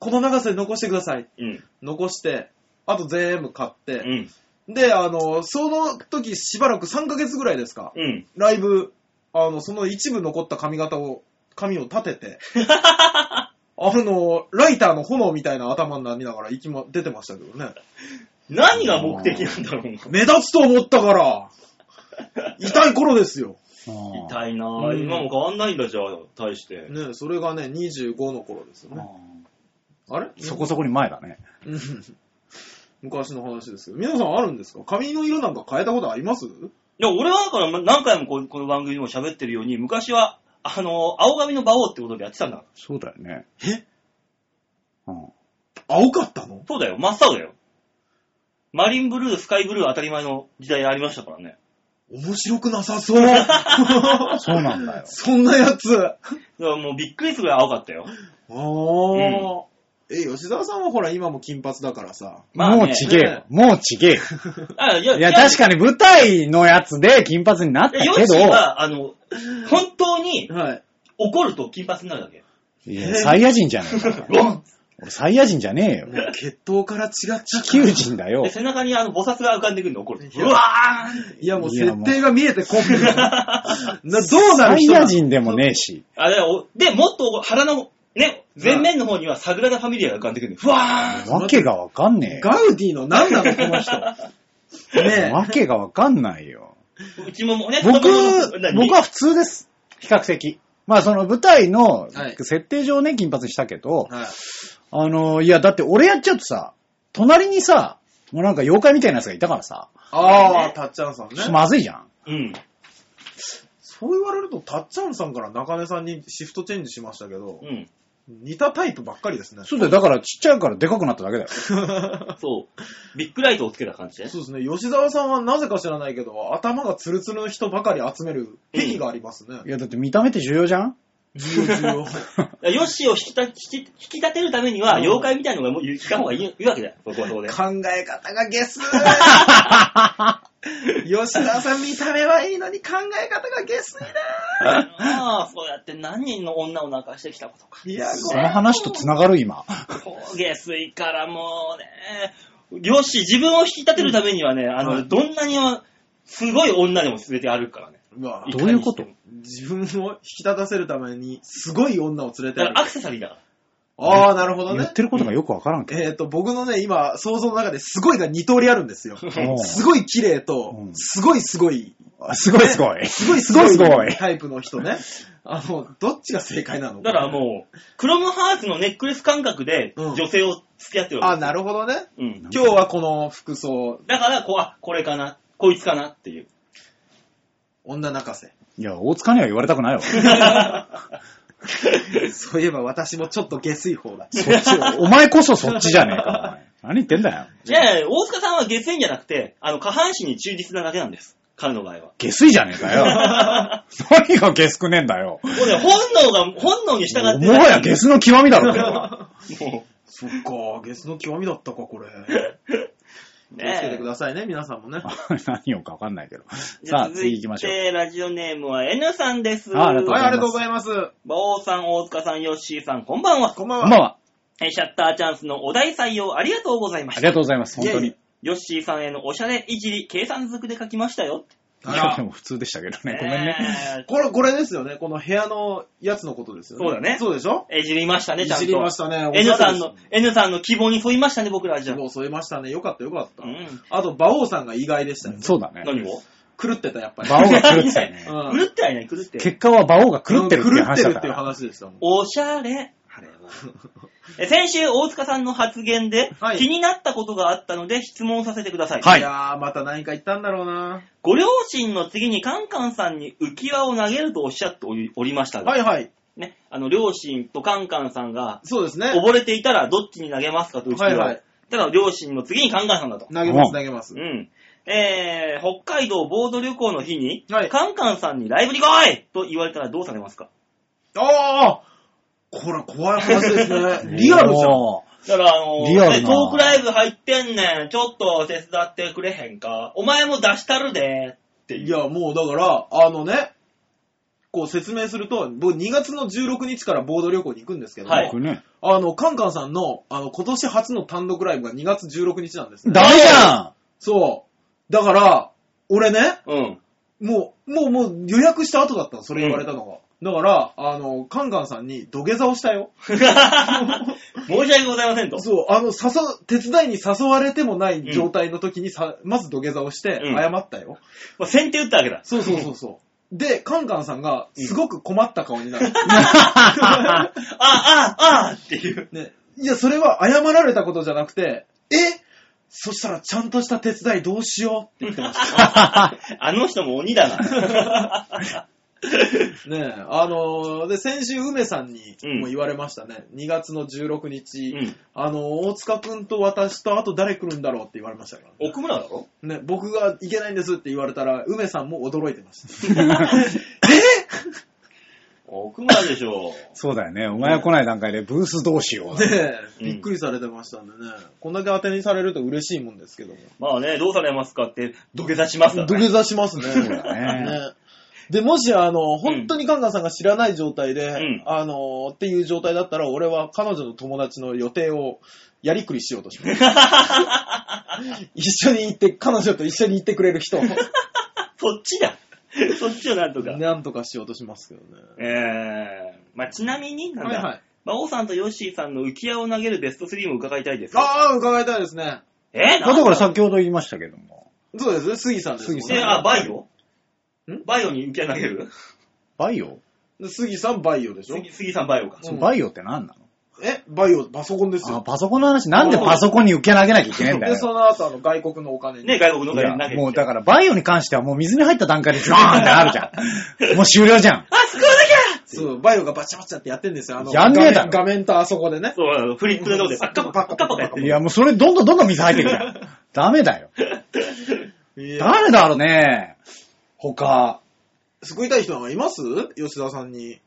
この長さで残してください。うん。残して、あと全部買って、うん。で、あの、その時しばらく3ヶ月ぐらいですか、うん。ライブ、あの、その一部残った髪型を、髪を立てて、あの、ライターの炎みたいな頭になりながら息も出てましたけどね。何が目的なんだろうな。目立つと思ったから、痛い頃ですよ。うん痛いなぁ。うん今も変わんないんだ、じゃあ、対して。ね、それがね、25の頃ですよね。あれ？そこそこに前だね。うん 昔の話ですけど。皆さんあるんですか？髪の色なんか変えたことあります？いや、俺はだから何回もこうこの番組でも喋ってるように、昔は、あの、青髪の馬王ってことでやってたんだ。そうだよね。え？うん。青かったの？そうだよ、真っ青だよ。マリンブルー、スカイブルー当たり前の時代ありましたからね。面白くなさそう。そうなんだよ。そんなやつ。だからもうびっくりするぐらい青かったよ。あー。え、吉沢さんはほら今も金髪だからさ。まあねもうちげえよ。もうちげえよ。あいやいや、確かに舞台のやつで金髪になったヨけど、ッシーは、あの、本当にはい。怒ると金髪になるだけ。いや、サイヤ人じゃねえか。ゴン俺サイヤ人じゃねえよ。もう血統から違っちゃった。地球人だよで、。背中にあの、菩薩が浮かんでくるんで怒る。い やうわーいや、もういやもう設定が見えてこんな。などうなサイる人なの？ヤ人でもねえし。あれおで、もっと腹の、ね、前面の方にはサグラダ・ファミリアが浮かんでくるんで、ふわーわけがわかんねえよ。ガウディの何なのこの人。ねわけがわかんないよ。うちももうね、僕僕は普通です。比較的。まあその舞台のはい設定上ね、金髪したけどえ。、はい。あの、いやだって俺やっちゃうとさ、隣にさ、もうなんか妖怪みたいなやつがいたからさ、ああ、たっちゃんさんね。まずいじゃん。うん。そう言われると、たっちゃんさんから中根さんにシフトチェンジしましたけどう、ん。似たタイプばっかりですね。そうだよ、だからちっちゃいからでかくなっただけだよ。そう。ビッグライトをつけた感じね。そうですね。吉沢さんはなぜか知らないけど、頭がツルツルの人ばかり集める癖がありますね。いやだって見た目って重要じゃん重要重要。ヨッシーを引きた引き引き立てるためには、うん妖怪みたいなのがもういた方がいいいいわけだよ。そこはそこで。考え方がゲス 吉沢さん見た目はいいのに考え方がゲスいなああ、そうやって何人の女を泣かしてきたことか。いや、その話と繋がる今。下水からもうね、よし、自分を引き立てるためにはね、あの、はいどんなには、すごい女でも全て歩くからね。どういうこと？自分を引き立たせるために、すごい女を連れてだからアクセサリーだから。ああ、なるほどね言っ。てることがよくわからんけど。えっ、と、僕のね、今、想像の中ですごいが2通りあるんですよ。うんすごい綺麗とう、んすごいすごい、あすごいすごい。すごいすごいすごいタイプの人ね。あの、どっちが正解なの？だからもう、クロムハーツのネックレス感覚でうん女性を付き合ってるわあ、けなるほどね。うん。今日はこの服装、だから、こう、あ、これかな、こいつかなっていう。女泣かせ。いや、大塚には言われたくないわ。そういえば私もちょっと下水方だ。そっち、お前こそそっちじゃねえか、お前。何言ってんだよ。いやいや、大塚さんは下水じゃなくて、あの、下半身に忠実なだけなんです。彼の場合は。下水じゃねえかよ。何が下水くねえんだよ。もうね、本能が、本能に従ってもはや下水の極みだろ、これは。もそっか、ゲスの極みだったか、これ。う、気をつけてくねださいね、皆さんもね。何をかわかんないけど。え。さあ、次行きましょう。て、ラジオネームは N さんです。あありがとうごはい、ざいますありがとうございます。馬王さん、大塚さん、ヨッシーさん、こんばんは。こんばんは。こんばんは。えシャッターチャンスのお題採用ありがとうございました。ありがとうございます、本当にいえいえ。ヨッシーさんへのおしゃれいじり、計算づくで書きましたよ。いや、あらでも普通でしたけどね。ごめんね。ね。これ、これですよね。この部屋のやつのことですよね。そうだねそうでしょ？いじりましたね、ちゃんと。いじりましたね。N さんの N さんの希望に沿いましたね、僕らじゃあ。もう添えましたね。よかったよかった。うん。あと、馬王さんが意外でしたよね。そうだね。何を？狂ってた、やっぱり。馬王が狂ってたよね。うん狂ってはいない、狂って。結果は馬王が狂ってるっていう狂ってるっていう話だったから。話でしたもん。おしゃれ。あれはえ先週、大塚さんの発言で、はい気になったことがあったので質問させてください。はいいやー、また何か言ったんだろうな。ご両親の次にカンカンさんに浮き輪を投げるとおっしゃっておりおりましたが、はいはい。ね、あの、両親とカンカンさんがそうですね。溺れていたらどっちに投げますかと浮き輪を。はいはいただ、両親の次にカンカンさんだと。投げます、うん投げますう。ん。えー、北海道ボード旅行の日に、はいカンカンさんにライブに来いと言われたらどうされますか？ああこれ怖い話ですね。リアルじゃん。おだから、あのリアルトークライブ入ってんねん。ちょっと手伝ってくれへんか。お前も出したるで。っていう。いや、もうだから、あのね、こう説明すると、僕2月の16日からボード旅行に行くんですけども、はい僕ね。あの、カンカンさんの、あの、今年初の単独ライブが2月16日なんですね。ダメじゃそう。だから、俺ね、うん。もう、もう、もう予約した後だったの、それ言われたのが。だから、あの、カンカンさんに土下座をしたよ。申し訳ございませんと。そう、あの、誘う、手伝いに誘われてもない状態の時にさ、まず土下座をして、うん謝ったよ。もう先手打ったわけだ。そうそうそうそう。で、カンカンさんが、すごく困った顔になる。あ、あ、あっていう。ね、いや、それは謝られたことじゃなくて、え？そしたらちゃんとした手伝いどうしようって言ってました。あの人も鬼だな。ねえ、あのーで、先週梅さんにうんも言われましたね。2月の16日、うん。あのー大塚くんと私とあと誰来るんだろうって言われましたから。奥村だろ？ね、僕が行けないんですって言われたら、梅さんも驚いてました。奥村でしょ。そうだよね。お前は来ない段階でブースどうしよう。ねえ、うんびっくりされてましたんでね。こんだけ当てにされると嬉しいもんですけども。まあね、どうされますかって土下座しますからね。土下座しますね。そうだねねで、もし、あの、本当にカンカンさんが知らない状態で、んあの、っていう状態だったら、俺は彼女の友達の予定をやりくりしようとします。一緒に行って、彼女と一緒に行ってくれる人を、そっちだ。そっちをなんとか。なんとかしようとしますけどね。えー、まあちなみに、なんだ、はいはい。馬王さんとヨッシーさんの浮き輪を投げるベスト3も伺いたいです。ああ、伺いたいですね。えだから先ほど言いましたけども。そうですね、杉さんですね。杉え、あ、バイオ？ん？バイオに浮き輪投げる？バイオ？で杉さんバイオでしょ？杉杉さんバイオか。うんバイオって何なの？えバイオ、パソコンですあ、よ。パソコンの話、なんでパソコンに受け投げなきゃいけないんだで、そよ。の後、あの、外国のお金に。ね、外国のいや方に投げて。もうだからバイオに関してはもう水に入った段階でジョーンってなるじゃん。もう終了じゃん。あ、救わなきゃそう、バイオがバチャバチャってやってんですよ。あの、やんねえだろ画面画面とあそこでね。そう、あのフリップのとこでパッカパッカパッカパカやってる。いやもうそれどんどんどんどん水入ってくじゃん。ダメだよ。誰だろうね。他。救いたい人なんかいます？吉田さんに。い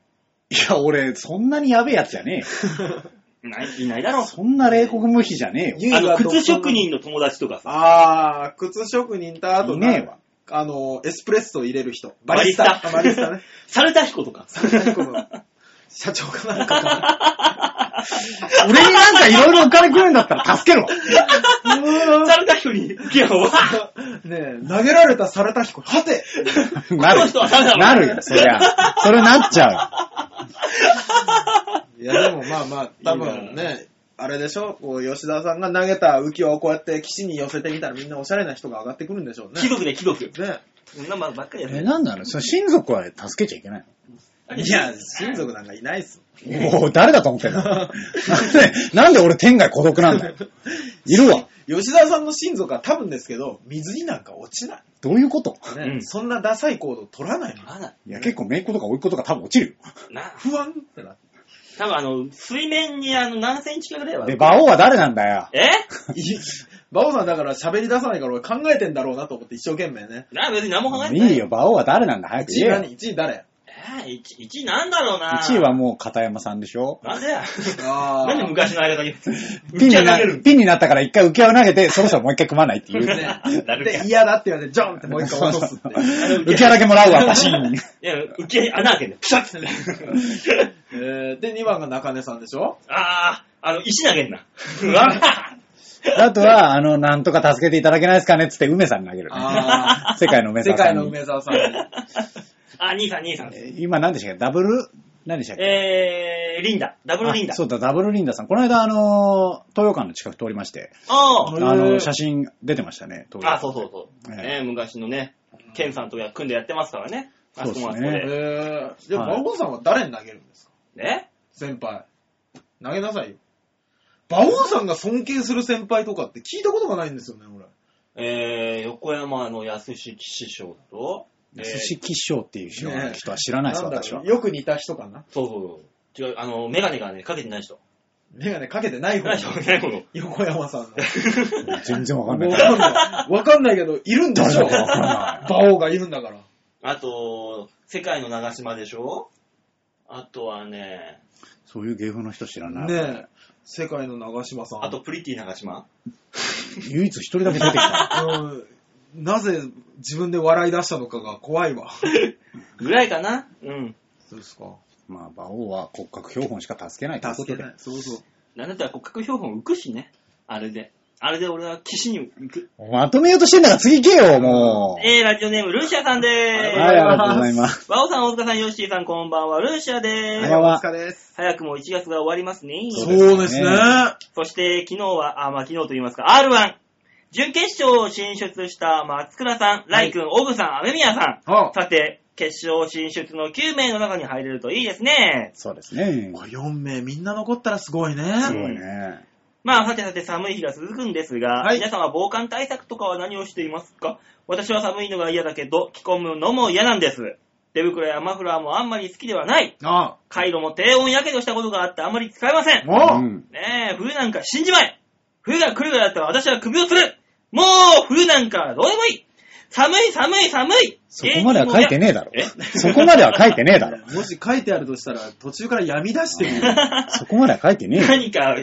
や、俺、そんなにやべえやつじゃね ないいないだろえよ。。そんな冷酷無比じゃねえよ。あの、が靴職人の友達とかさ。あー、靴職人とあといねえわ。あの、エスプレッソ入れる人。バリスタあバリスタね。サルタヒコとか。この社長かなんかか 俺になんかいろいろお金くれるんだったら助けるわ。サルタヒコに浮き輪を。な。ねえ、投げられたされた彦、はてなるなるよ、そりゃ。それなっちゃうよ。いや、でもまあまあ、多分ね、あれでしょ？こう、吉田さんが投げた浮き輪をこうやって岸に寄せてみたらみんなおしゃれな人が上がってくるんでしょうね。貴族で貴族。ね。そんなばっかりやえ、る。なんなのその親族は助けちゃいけないいや、親族なんかいないっす。のおお誰だと思ってんの？なんで、なんで俺天外孤独なんだよ？いるわ。吉田さんの親族は多分ですけど、水になんか落ちない。どういうこと？ね、うんそんなダサい行動取らないの。まだ、いや、結構姪っ子とか甥っ子とか多分落ちるよ。な、不安ってなって。多分あの、水面にあの、何センチかぐらいは。で、馬王は誰なんだよ？え？いバオさんだから喋り出さないから俺考えてんだろうなと思って一生懸命ね。な、別に何も考えてない。いいよ、馬王は誰なんだ？早く1位言えよ。何 ?1 位誰？えー、1, 1位なんだろうな。1位はもう片山さんでしょ？なんでや？あなんで昔の相方に、ピンになピンになったから一回浮き輪を投げて、そろそろもう一回組まないっていう。ね なるで、嫌だって言われて、ジョンってもう一回落とすって。浮き輪だけもらうわ、バシーン。いや、浮き穴開けて、プシャッて。えーで、2番が中根さんでしょ？あー、あの、石投げんな。うわあとは、あの、なんとか助けていただけないですかねっつって梅さんにあげるね。あ世界の梅ー世界の沢さんに。梅沢さんに。あ、兄さん、兄さん。えー今何でしたっけ？ダブル、何でしたっけ？えー、リンダ。ダブルリンダ。あそうだ、ダブルリンダさん。この間、あの、東洋館の近く通りまして、あーあの、写真出てましたね、東洋あ、館そうそうそう。ええね昔のね、ケンさんと組んでやってますからね。あそこもあそこそうでえで。ー、でも、はい馬王さんは誰に投げるんですか？ね先輩。投げなさいよ。馬王さんが尊敬する先輩とかって聞いたことがないんですよね、俺。えー、横山の安志師匠と、えー寿司吉祥っていう人は知らないです、なんだ私は。よく似た人かな？そうそうそう。違う、あの、メガネがね、かけてない人。メガネかけてない方ない人、ない方の。横山さんの。全然わかんない。わかんない。わかんないけど、いるんでしだかわかんない馬王がいるんだから。あと、世界の長島でしょ？あとはね、そういう芸風の人知らない。ねえ。世界の長嶋さん。あと、プリティ長島？唯一一人だけ出てきた。うん、なぜ自分で笑い出したのかが怖いわ。ぐらいかなうん。そうですか。まあ、馬王は骨格標本しか助けないということで助けな。い。そうそう。なんだったら骨格標本浮くしね。あれで。あれで俺は岸に行く。まとめようとしてんだから次行けよ、もう。えー、ラジオネーム、ルーシアさんでーす。はい、ありがとうございます。バオさん、大塚さん、ヨッシーさん、こんばんは、ルーシアでーす。はお疲れです。早くも1月が終わりますね。そうそうですね。そして、昨日は、あ、まあ、昨日と言いますか、R1、準決勝を進出した松倉さん、ライ君、オグさん、アメミヤさん。はさて、決勝進出の9名の中に入れるといいですね。そうですね。これ4名みんな残ったらすごいね。すごいね。まあ、さてさて寒い日が続くんですが、はい皆さんは防寒対策とかは何をしていますか？私は寒いのが嫌だけど、着込むのも嫌なんです。手袋やマフラーもあんまり好きではない。あカイロも低温やけどしたことがあってあんまり使えません。あ。おううん。ねえ、冬なんか死んじまえ冬が来るぐらいだったら私は首を吊るもう冬なんかどうでもいい寒い寒い寒いそこまでは書いてねえだろえ？そこまでは書いてねえだろ。もし書いてあるとしたら、途中から闇出してるよ。そこまでは書いてねえよ。何か、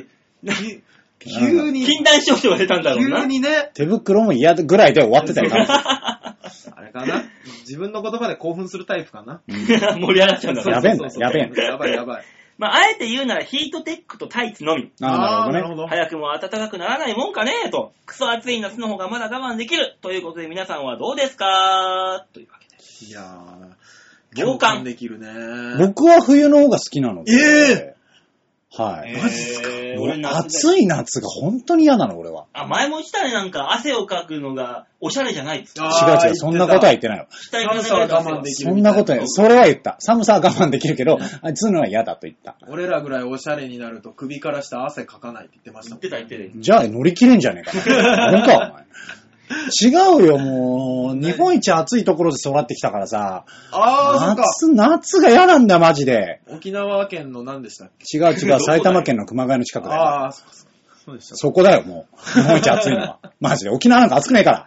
き 急に、禁断症状が出たんだろうな。急にね、手袋も嫌ぐらいで終わってたよ。あれかな？自分の言葉で興奮するタイプかな？盛り上がっちゃうんだから。やべえんだやべえんだやばいやばい。まあ、あえて言うならヒートテックとタイツのみ。ああ、なるほどね。ほど。早くも暖かくならないもんかねと。クソ暑い夏の方がまだ我慢できる。ということで皆さんはどうですか？というわけで。いやー、共感できるね。僕は冬の方が好きなので。えはい。マジっすか？えー俺暑い夏が本当に嫌なの、俺は。あ、前も言ったね、なんか汗をかくのがおしゃれじゃないっつ。違う違う、そんなことは言ってないよ。下寒さは我慢できるそんなことない。それは言った。寒さは我慢できるけど、暑いのは嫌だと言った。俺らぐらいおしゃれになると首から下汗かかないって言ってましたもん言ってた言ってた。じゃあ乗り切れんじゃねえかな。本当お前。違うよ、もう。日本一暑いところで育ってきたからさ。あー、そっか。夏、夏が嫌なんだよ、マジで。沖縄県の何でしたっけ？違う違う、埼玉県の熊谷の近くだよ。ああ、そうそうそうでした。そこだよ、もう。日本一暑いのは。マジで。沖縄なんか暑くねえから。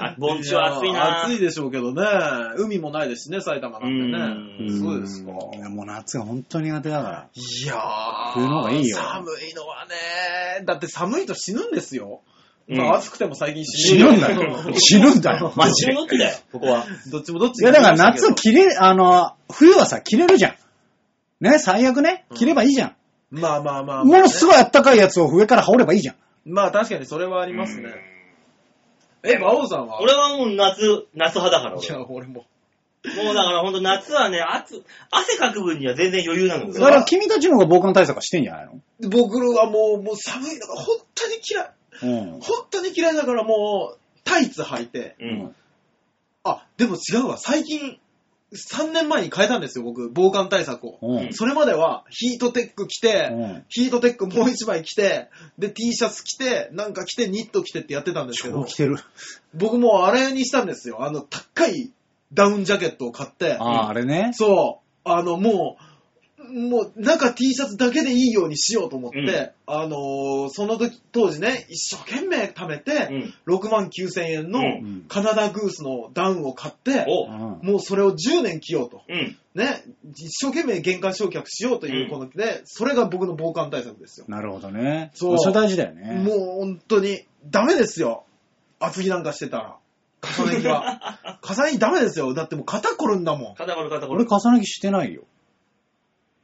あ盆地は暑いな暑いでしょうけどね。海もないですしね、埼玉なんてうね。そうですか。いやもう夏が本当に苦手だから。いやー、冬の方がいいよ寒いのはね、だって寒いと死ぬんですよ。うんまあ暑くても最近死ぬんだよ。死ぬんだよ、マジで。どっちだよ、ここは。どっちもどっちいや、だから夏を着れ、あの、冬はさ、着れるじゃん。ね、最悪ね、着ればいいじゃん。まあまあまあ、ものすい。ごいあったかいやつを上から羽織ればいいじゃん。まあ確かにそれはありますね。え、馬王さんは？俺はもう夏、夏派だから俺。いや、俺も。もうだからほんと夏はね、暑、汗かく分には全然余裕なのよ。だから君たちの方が防寒対策はしてんじゃないの？僕はもう、もう寒いのが本当に嫌い。うん。本当に嫌いだからもう、タイツ履いて。うん。あ、でも違うわ。最近、3年前に変えたんですよ、僕。防寒対策を。うん。それまでは、ヒートテック着て、うんヒートテック もう一枚着て、で、T シャツ着て、なんか着て、ニット着てってやってたんですけど超着、てる。僕もうあれにしたんですよ。あの、高いダウンジャケットを買って、ああ、あれね。そう、あの、もう、もう、中 T シャツだけでいいようにしようと思って、うんあのーその時、当時ね、一生懸命貯めて、うん。6万9千円のうんカナダグースのダウンを買って、おうんもうそれを10年着ようと。うん。ね、一生懸命玄関焼却しようということで、それが僕の防寒対策ですよ。なるほどね。そうそれ大事だよね。もう本当に、ダメですよ。厚着なんかしてたら。重ね着は。重ね着ダメですよ。だってもう肩こるんだもん。肩こる肩こ俺る。重ね着してないよ。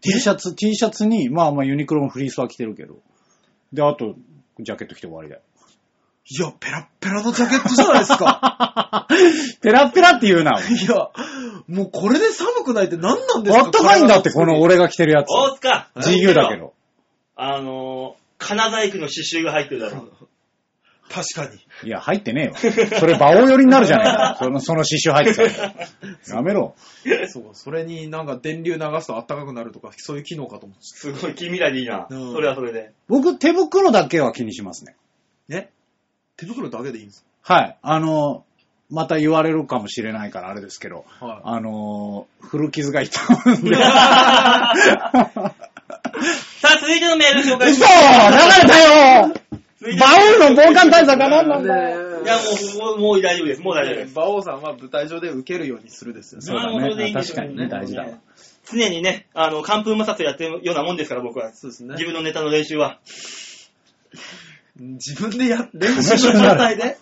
T シャツ、T シャツに、まあまあユニクロのフリースは着てるけど。で、あと、ジャケット着て終わりだよ。いや、ペラッペラのジャケットじゃないですか。ペラッペラって言うな。いや、もうこれで寒くないって何なんですか？あったかいんだって、この俺が着てるやつ。大塚 GU だけ。ど。あのー、金細工の刺繍が入ってるだろ。確かに。いや、入ってねえわ。それ、馬王寄りになるじゃないか。その、その刺繍入ってたら。やめろ。そう、それになんか電流流すと暖かくなるとか、そういう機能かと思ってすごい近未来でいいな。うんそれはそれで。僕、手袋だけは気にしますね。た。ね？手袋だけでいいんですはい。あの、また言われるかもしれないからあれですけど、かはあの、古傷が痛むんで。さあ、続いてのメール紹介し嘘ます。流れたよ続いてバウルの防寒対策は何なんだよねいや、もう、もう、もう大丈夫です。もう大丈夫です。馬王さんは舞台上で受けるようにするですよね。そうだね確かにね大事だわ常にね、あの、寒風摩擦やってるようなもんですから、僕は。そうですね自。分のネタの練習は。自分でや、練習の状態で。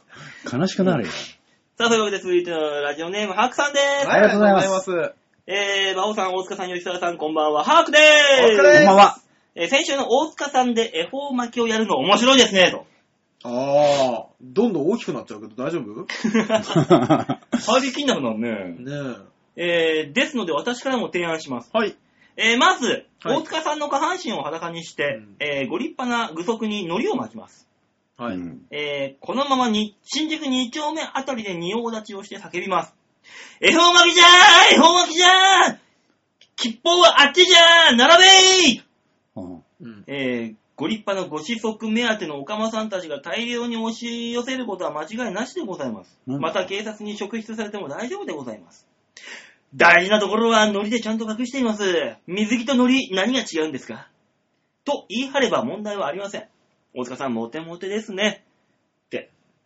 悲しくなるよ。さあ、というわけで続いてのラジオネーム、ハークさんです。ありがとうございますえー、馬王さん、大塚さん、吉沢さん、こんばんは。ハークでーす。こんばんは。えー先週の大塚さんで恵方巻きをやるの面白いですね、と。ああ、どんどん大きくなっちゃうけど大丈夫？入りきんなくなるね。ねえー、ですので私からも提案します。え。はい。えー、まず、はい大塚さんの下半身を裸にして、うんえー、ご立派な具足に海苔を巻きます。はい。うんえー、このままに、新宿2丁目あたりで仁王立ちをして叫びます。恵方巻きじゃー恵方巻きじゃー吉報はあっちじゃー並べーうんうん。えー、ご立派なご子息目当てのおかまさんたちが大量に押し寄せることは間違いなしでございます。また警察に職質されても大丈夫でございます。大事なところは海苔でちゃんと隠しています。水着と海苔、何が違うんですか？と言い張れば問題はありません。大塚さん、モテモテですね。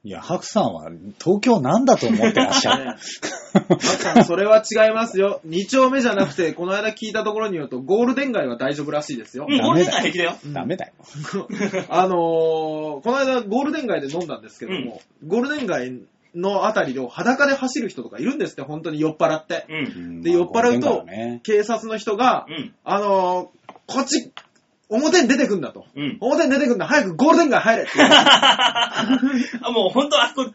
いや、ハクさんは東京なんだと思ってらっしゃる。ねマキさん、それは違いますよ。2丁目じゃなくて、この間聞いたところによると、ゴールデン街は大丈夫らしいですよ。うゴールデン街平気だよ。ダメだよ。あのー、この間ゴールデン街で飲んだんですけども、ゴールデン街のあたりを裸で走る人とかいるんですって、本当に酔っ払って。うん。で、酔っ払うと、ね、警察の人が、うん。あのー、こっち、表に出てくんだと。うん。表に出てくんだ、早くゴールデン街入れって言う。あ、もうほんとあそこ、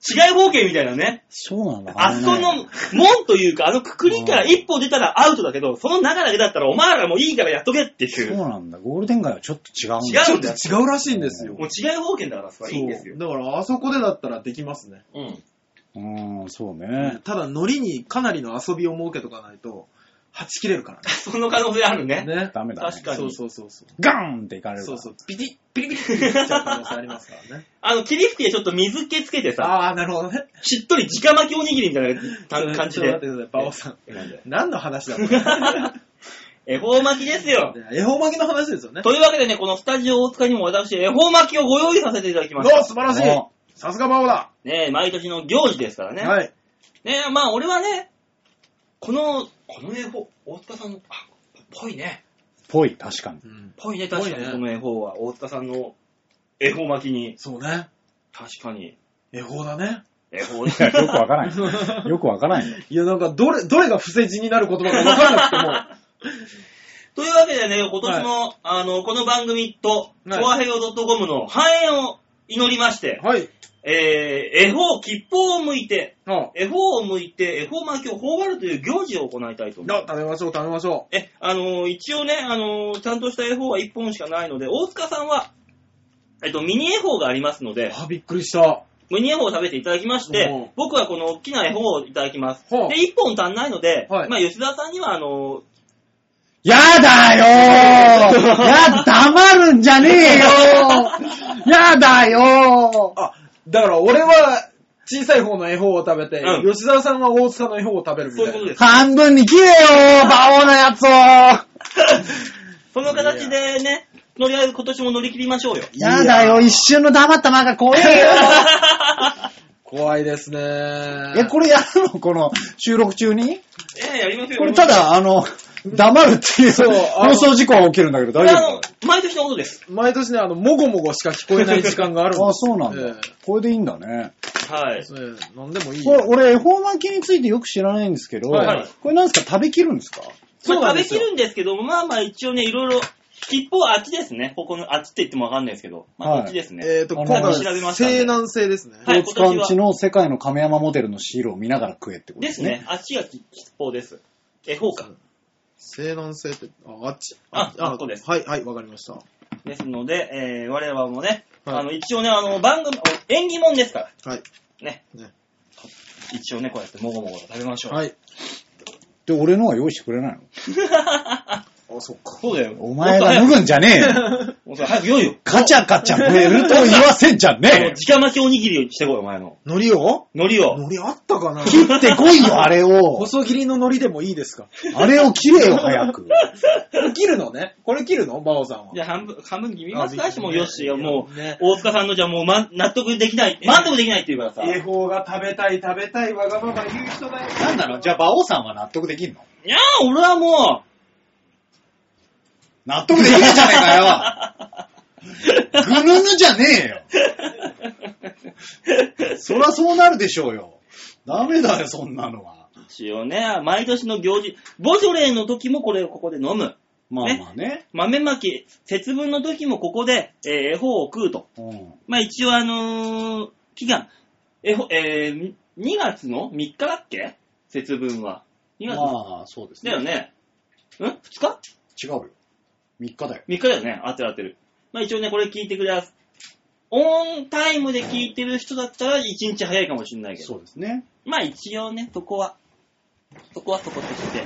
違い方形みたいなね。そうなんだ。あそこの門というか、あのくくりから一歩出たらアウトだけど、その中だけだったらお前らもういいからやっとけってい。そううなんだ。ゴールデン街はちょっと違うんだ。違うちょっと違うらしいんですよ。もう違い方形だからそれはいいんですよ。そうだから、あそこでだったらできますね。うん。うん、そうね。ただ、海苔にかなりの遊びを設けとかないと、はち切れるから その可能性あるね。ね。ね。ダメだ、ね。確かにそうそうそうそう。ガーンっていかれるから。そうそう。ピリッ、ピリピリって言っちゃう可能性ありますからね。あの、霧吹きでちょっと水気つけてさ、ああ、なるほどね。しっとり直巻きおにぎりみたいな感じちょっと待ってで。ください、バオさん。何の話だこれ恵方巻きですよ。恵方巻きの話ですよね。というわけでね、このスタジオ大塚にも私、恵方巻きをご用意させていただきまどした。う素晴らしいおさすがバオだね毎年の行事ですからね。はい。ねまあ俺はね、この、この恵方、大塚さんの、あ、ぽいね。ぽい、確かに。うんぽいね、確かにぽいねこの恵方は、大塚さんの恵方巻きに、そうね。確かに、恵方だね。恵方いやよくわからない。よくわからないよ。いや、なんか、どれ、どれが伏せ字になる言葉か分からなくても、というわけでね、今年の、あの、この番組と、はいチョアヘヨ .com の繁栄を祈りまして、はい。えー、恵方、吉報を向いて、あ恵方を向いて、恵方巻きを頬張るという行事を行いたいと思います。食べましょう、食べましょえ、あのー一応ね、あのーちゃんとした恵方は1本しかないので、大塚さんは、えっと、ミニ恵方がありますのう。で、あ、びっくりした。ミニ恵方を食べていただきましうんて、僕はこの大きな恵方をいただきます。ほうで、1本足んないので、はいまあ、吉田さんには、あのやだよー やだ、黙るんじゃねえよー やだよーあ、だから俺は小さい方の恵方を食べて、うん吉沢さんは大塚の恵方を食べるみたいな。そういうことです。半分に切れよー馬王のやつを その形でね、乗りあえず今年も乗り切りましょうよ。やだよ、一瞬の黙った間が怖えよ 怖いですね。え、これやるの？この収録中に？ええやりますよ。これただ、あの、黙るっていうそうあの放送事故が起きるんだけど大丈夫か、毎年のことです。毎年ね、あの、もごもごしか聞こえない時間があるんです あ、そうなんだ。えこれでいいんだね。はい。えええなんでもいいこれ、よ。俺、恵方巻きについてよく知らないんですけど、はいはいこれなんですか？食べきるんですか？まあ食べそうなんですよきるんですけど、まあまあ一応ね、いろいろ吉報はあっちですね。ここの、あっちって言ってもわかんないですけど。まあ、はいこっちですね。えっ、と、あの今回調べましたんで西南西ですね。はい大塚んちの世界の亀山モデルのシールを見ながら食えってことですね。ですね。あっちが吉報です。え、ほうか。西南西って、あ、あっち。ああここですはい、はい、わかりました。ですので、えー、我々もね、はいあの、一応ね、あの、番組、お縁起物ですから。はい。ね。ね一応ね、こうやってもごもごと食べましょう。はい。で、俺のは用意してくれないの？あ、そっか。そうだよ。お前が脱ぐんじゃねえよ。もっと早く用意よ。カチャカチャベルト言わせんじゃねえよ。直巻きおにぎりをしてこい、お前の。海苔を？海苔を。海苔あったかな？切ってこいよ、あれを。細切りの海苔でもいいですか？あれを切れよ、早く。こ れ切るのね？これ切るの？バオさんは。じゃあ半分、半分切りますかあもうよしよ、もう、ね大塚さんのじゃあもう、ま、納得できない、満足できないって言うからさ。恵方が食べたい食べたいわがまま言う人だよ。なんなの？じゃあ、馬王さんは納得できんの？いやー、俺はも納得できねえじゃねえかよ。ぐぬぬじゃねえよ。そりゃそうなるでしょうよ。ダメだよ、そんなのは。う、一応ね、毎年の行事、ボジョレーの時もこれをここで飲む。まあねまあね。豆まき、節分の時もここで、えー、恵方を食うと。うん。まあ一応あのー期間、えほ、えー、2月の3日だっけ？節分は。2月、まあ、そうですね。だよね。ん ?2 日？違うよ。3日だよ。3日だよね。合ってる合ってる。まあ一応ね、これ聞いてくれます。オンタイムで聞いてる人だったら1日早いかもしれないけど。そうですね。まあ一応ね、そこは、そこはそことして、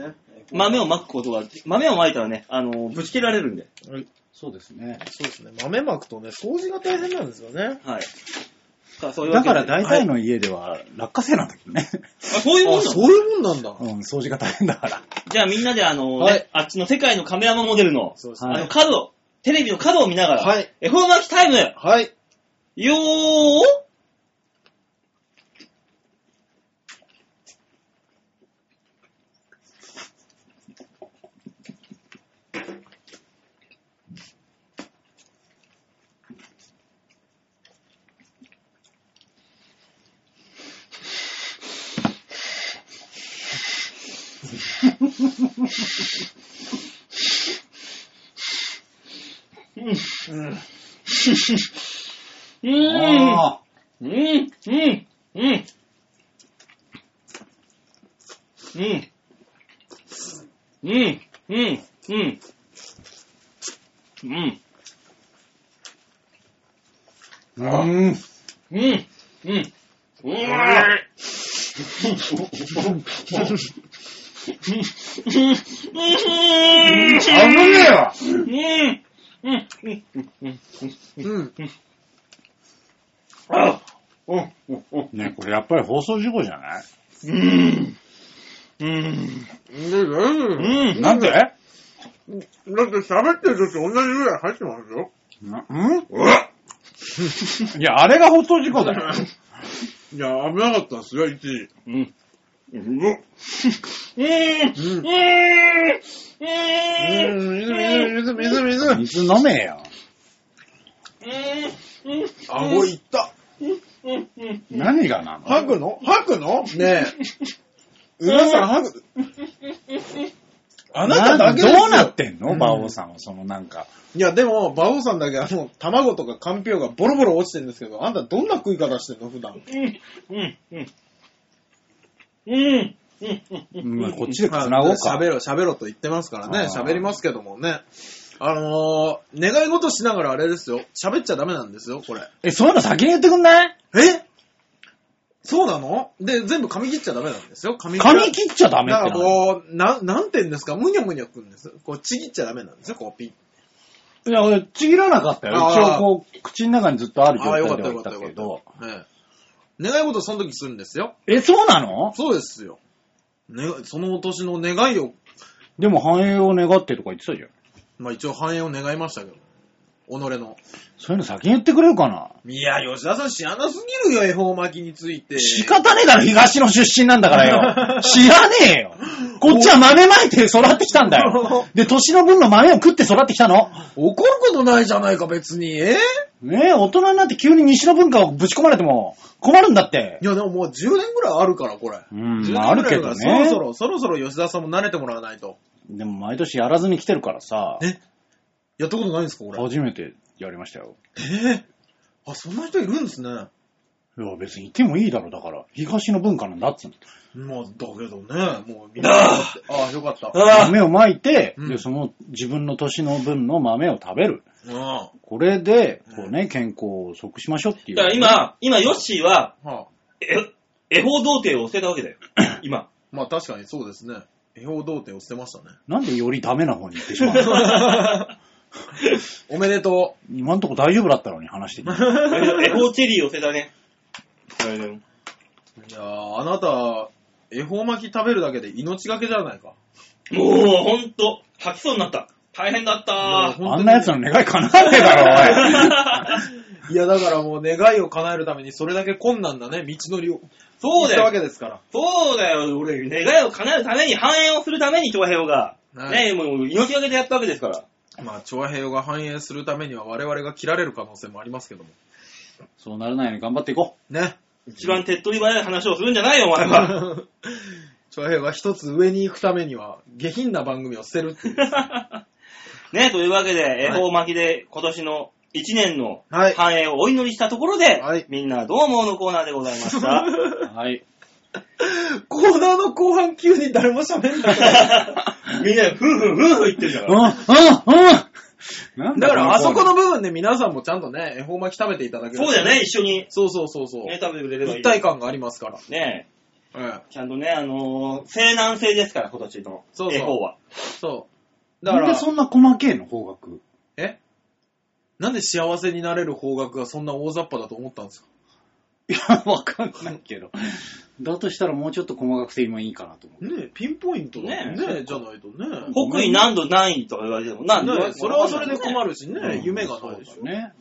ね豆をまくことが、豆をまいたらね、あのーぶち切られるんで。そうですね。そうですね。豆まくとね、掃除が大変なんですよね。はい。さあそういうわだけでから大体の家では落花生なんだけどね。あ、そういうもんあ、なのそういうもんなんだ。うん、掃除が大変だから。じゃあみんなであのーはいね、あっちの世界のカメラマンモデルの、そうですはいあの角、テレビの角を見ながら、はい。恵方巻きタイム、はい。よーうん。うん。うん、うん、うん。うん。うん、うん、うん。うん、ーうん。うん、うん。うわー危ねえわうん、うん、うん、うん。あうん、うん、うん。ねこれやっぱり放送事故じゃない？うん。うん。うん。うん。なんでだって喋ってる時同じぐらい入ってますよ。なうん。いや、あれが放送事故だよ。いや、危なかったんですよ、一時。うん。うん。うん。うん。うん。うん、水、水、水、水。水飲めよ。顎いった。何がなの？吐くの？吐くの？ねえ。うなさん吐く。あなただけですよ。どうなってんの？うん。馬王さんは、そのなんか。いや、でも、馬王さんだけあの、卵とかかんぴょうがボロボロ落ちてるんですけど、あんたどんな食い方してんの？普段。うん。うん。うん。うん。まあこっちで繋ごうか。喋ろ、喋ろと言ってますからね。あー喋りますけどもね。あのー、願い事しながらあれですよ。喋っちゃダメなんですよ、これ。え、そういうの先に言ってくんない？え？そうなの？で、全部噛み切っちゃダメなんですよ。噛み髪切っちゃダメだからなこう、な、なんて言うんですか、むにゃむにゃくんです。こう、ちぎっちゃダメなんですよ、こう、ピッ。いや、俺、ちぎらなかったよ。あー一応、こう、口の中にずっとある状ああ、よか態ったよかったよかけど。った。ええ。願い事その時するんですよ。え、そうなの？そうですよ。ね、その年の願いを、でも繁栄を願ってとか言ってたじゃん。まあ一応繁栄を願いましたけど。己の。そういうの先に言ってくれるかな？いや、吉田さん知らなすぎるよ、恵方巻きについて。仕方ねえだろ、東の出身なんだからよ。知らねえよ。こっちは豆まいて育ってきたんだよ。で、年の分の豆を食って育ってきたの？怒ることないじゃないか、別に。え？ねえ、大人になって急に西の文化をぶち込まれても困るんだってい。や、でももう10年ぐらいあるから、これ。うん10まああるけどね年ぐらいあるからそろそろ、そろそろ吉田さんも慣れてもらわないと。でも毎年やらずに来てるからさ。え？やったことないんですか、これ。初めてやりましたよ。え？ーあ、そんな人いるんですね。いや、別にいてもいいだろ、だから。東の文化なんだっつうの。まあ、だけどね、もうみんな、ああ、よかった。あ豆をまいて、うんで、その自分の年の分の豆を食べる。あこれで、こうね、健康を即しましょうっていう。だから今、今、ヨッシーは、あはあ、え、恵方童貞を捨てたわけだよ。今。まあ確かにそうですね。恵方童貞を捨てましたね。なんでよりダメな方に行ってしまうの？おめでと今んとこ大丈夫だったのに話してきて。恵方チェリーを捨てたね。う。いやー、あなた、恵方巻き食べるだけで命がけじゃないか。もう、ほんと、吐きそうになった。大変だったあんな奴の願い叶わねえだろ、いや、だからもう願いを叶えるためにそれだけ困難なね、道のりを。そうだ行ったわよ。けですから。そうだよ。俺、願いを叶えるために、繁栄をするために、長平が。はいねもう、命がけでやったわけですから。まあ、調和平和が繁栄するためには我々が切られる可能性もありますけども。そうならないように頑張っていこね。一番手っ取り早い話をするんじゃないよ、お前は。調和平和が一つ上に行くためには、下品な番組を捨てるっていう。ね、というわけで、恵方巻きで今年の1年のはい繁栄をお祈りしたところで、はいみんなどう思うのコーナーでございました。う。はい。コーナーの後半急に誰も喋んない。みんな、ふんふんふんふん言ってるかうん、ら。うん、うんだから、あそこのの部分で皆さんもちゃんとね、恵方巻き食べていただけるとそうだよね、。一緒に、そうそうそうそう。ね、食べてくれればいい。一体感がありますから。ねええちゃんとね、あのー、西南西ですから、今年のそうそう恵方は。そう。だからなんで、そんな細けえの方角？えなんで幸せになれる方角がそんな大雑把だと思ったんですか？いや、わかんないけど。だとしたらもうちょっと細かくて今いいかなと思う。ねえ、ピンポイントだねねねじゃないとね。北緯何度何位とか言われても、何度ねそれはそれで困る。るしね、うん夢がないでしょ。ね。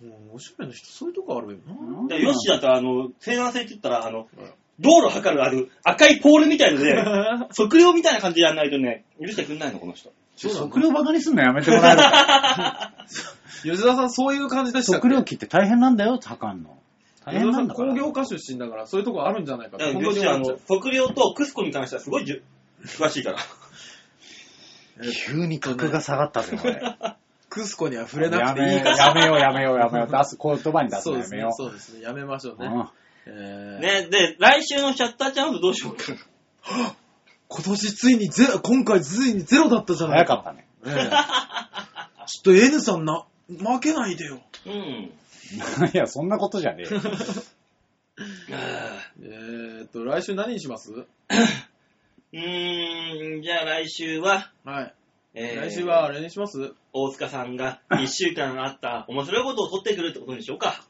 うんおしゃれな人、そういうとこあるよな。でヨッシーだったら、あの、西南西って言ったら、あの、道路測るある赤いポールみたいので、測量みたいな感じでやんないとね、許してくんないの、この人。そうなの測量バカにすんのやめてもらえる？か。吉田さん、そういう感じでしたっけ？測量機って大変なんだよ、測んの。大変なんんだから。工業家出身だから、そういうとこあるんじゃないかだと。からヨッシーは、あの、測量とクスコに関してはすごいじゅ詳しいから。う 急に格が下がったぜ、俺。クスコには触れなくていいから。やめよう、やめよう、やめよう。出す、言葉に出すそうですねのやめよ、う。そうですね。やめましょうね。うんえーね、で、来週のシャッターチャンスどうしようか。今年ついにゼロ、今回ついにゼロだったじゃない早かったね。ええちょっと N さんな、負けないでよ。うん。いや、そんなことじゃねえよ。えーっと、来週何にします？うーん、じゃあ来週は、はい。えー来週はあれにします？大塚さんが1週間あった面白いことを取ってくるってことにしようか。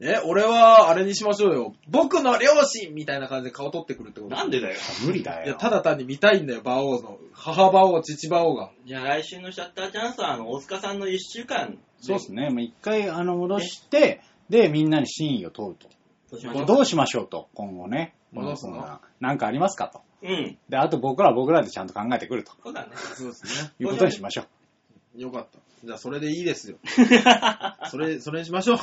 え、俺はあれにしましょうよ。僕の両親みたいな感じで顔取ってくるってことなんでだよ。無理だよ。いや、ただ単に見たいんだよ、馬王の。母馬王、父馬王が。じゃあ来週のシャッターチャンスは、あの、大塚さんの1週間。そうですね。もう一回、あの、戻して、で、みんなに真意を問うと。そうしましょう。どうしましょうと、今後ね。戻すの？こんななんかありますかと。うん。で、あと僕らは僕らでちゃんと考えてくるとそうだね。そうですね。いうことにしましょう。よかった。じゃあ、それでいいですよ。それ、それにしましょう。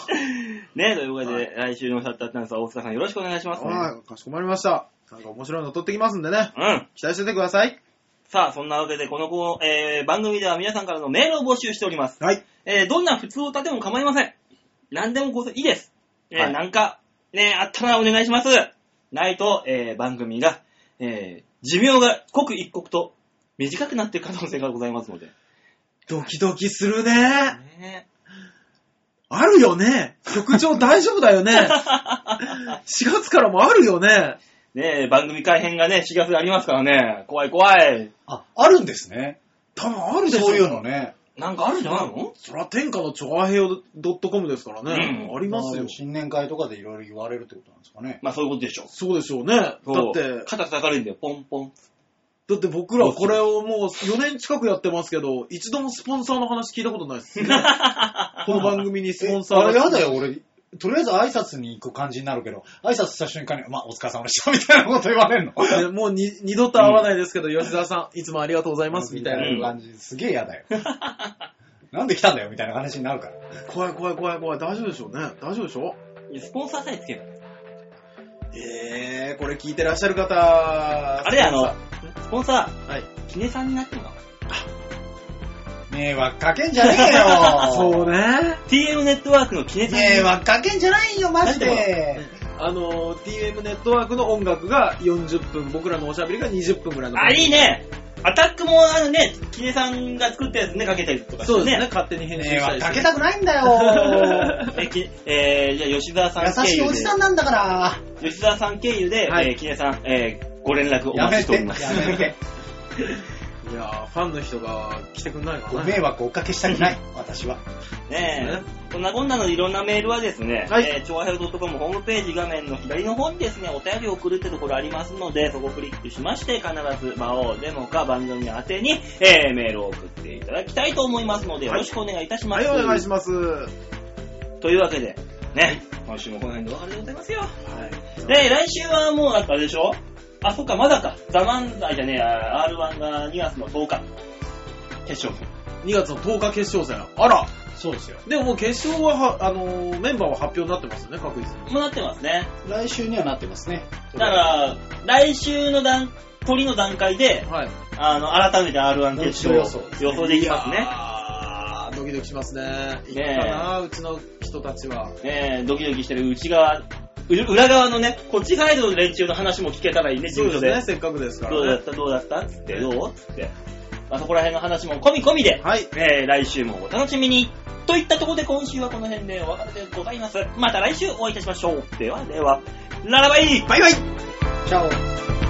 ねというわけで、来週のシャッターチャンスは大塚さんよろしくお願いします、ね。はい、かしこまりました。なんか面白いの撮ってきますんでね。うん。期待しててください。さあ、そんなわけで、この子、えー、番組では皆さんからのメールを募集しております。はい。えー、どんな普通歌でも構いません。何でもこそいいです。えーはいなんか、ね、あったらお願いします。ないと、えー、番組が、えー、寿命が刻一刻と短くなっていく可能性がございますので。ドキドキするね。ねあるよね。局長大丈夫だよね。4月からもあるよね。ね番組改編がね、4月でありますからね、怖い怖い。あ、あるんですね。多分あるでしょ。そういうの。ね。なんかあるんじゃないの？そら天下のチョアヘヨ .com ですからね。うんありますよ。新年会とかでいろいろ言われるってことなんですかね。まあそういうことでしょう。そうでしょうね。だって、肩叩かれるんだよ、ポンポン。だって僕らこれをもう4年近くやってますけど、一度もスポンサーの話聞いたことないですね。この番組にスポンサーあれがやだよ、俺。とりあえず挨拶に行く感じになるけど、挨拶した瞬間に、まあ、お疲れ様でした、みたいなこと言われるの。ねもうに二度と会わないですけど、吉沢さん、いつもありがとうございます、みたいな。うん感じ。すげえ嫌だよ。なんで来たんだよ、みたいな話になるから。怖い怖い怖い怖い。大丈夫でしょうね。大丈夫でしょスポンサーさえつける。えー、これ聞いてらっしゃる方、あれあのはスポンサい。ー、キネさんになってもらおう。ね迷惑かけんじゃねえよ。そうね。TM ネットワークの記念さんに迷惑かけんじゃないよ、マジで。あの、TM ネットワークの音楽が40分、僕らのおしゃべりが20分ぐらいの。あ、いいね。アタックもあのね、キネさんが作ったやつね、かけたりとかしてそうですね。勝手に編集迷したりして惑かけたくないんだよ。え、きえー、じゃあ吉沢さん経優しいおじさんなんだから。吉沢さん経由で、はいえー、キネさん、えー、ご連絡おやめて、待ちしております。やめて。いやーファンの人が来てくんないかごな。迷惑をおかけしたくない、私は。ねえね。こんなこんなのいろんなメールはですね、はいえー、超平洋 .com ホームページ画面の左の方にですね、お便りを送るってところありますので、そこをクリックしまして、必ず魔王デモか番組宛てに、えー、メールを送っていただきたいと思いますので、よろしくお願いいたします。はい、お願いします。というわけで、ね、今週もこの辺でお別れでございますよ。はい。で、来週はもうだったあれでしょ？あ、そっか、まだか。ザ・漫才じゃねえや、R1 が2月の10日。決勝2月の10日決勝戦。あらそうですよ。でももう決勝はは、あのーメンバーは発表になってますよね、確実に。もうなってますね。来週にはなってますね。だから、来週の段、鳥の段階で、はい。あの、改めて R1 決勝予想ですね予想できますね。あー、ドキドキしますね。いいかな、うちの人たちは。ねえ、ドキドキしてる内側、う裏側のね、こっちサイドの連中の話も聞けたらいいね、事務所で。そうですね、せっかくですからね。どうだった？どうだった？つって、どう？つって。まあ、そこら辺の話も込み込みで、はい。えー、来週もお楽しみに。といったところで今週はこの辺でお別れでございます。また来週お会いいたしましょう。ではでは、ララバイバイバイチャオ。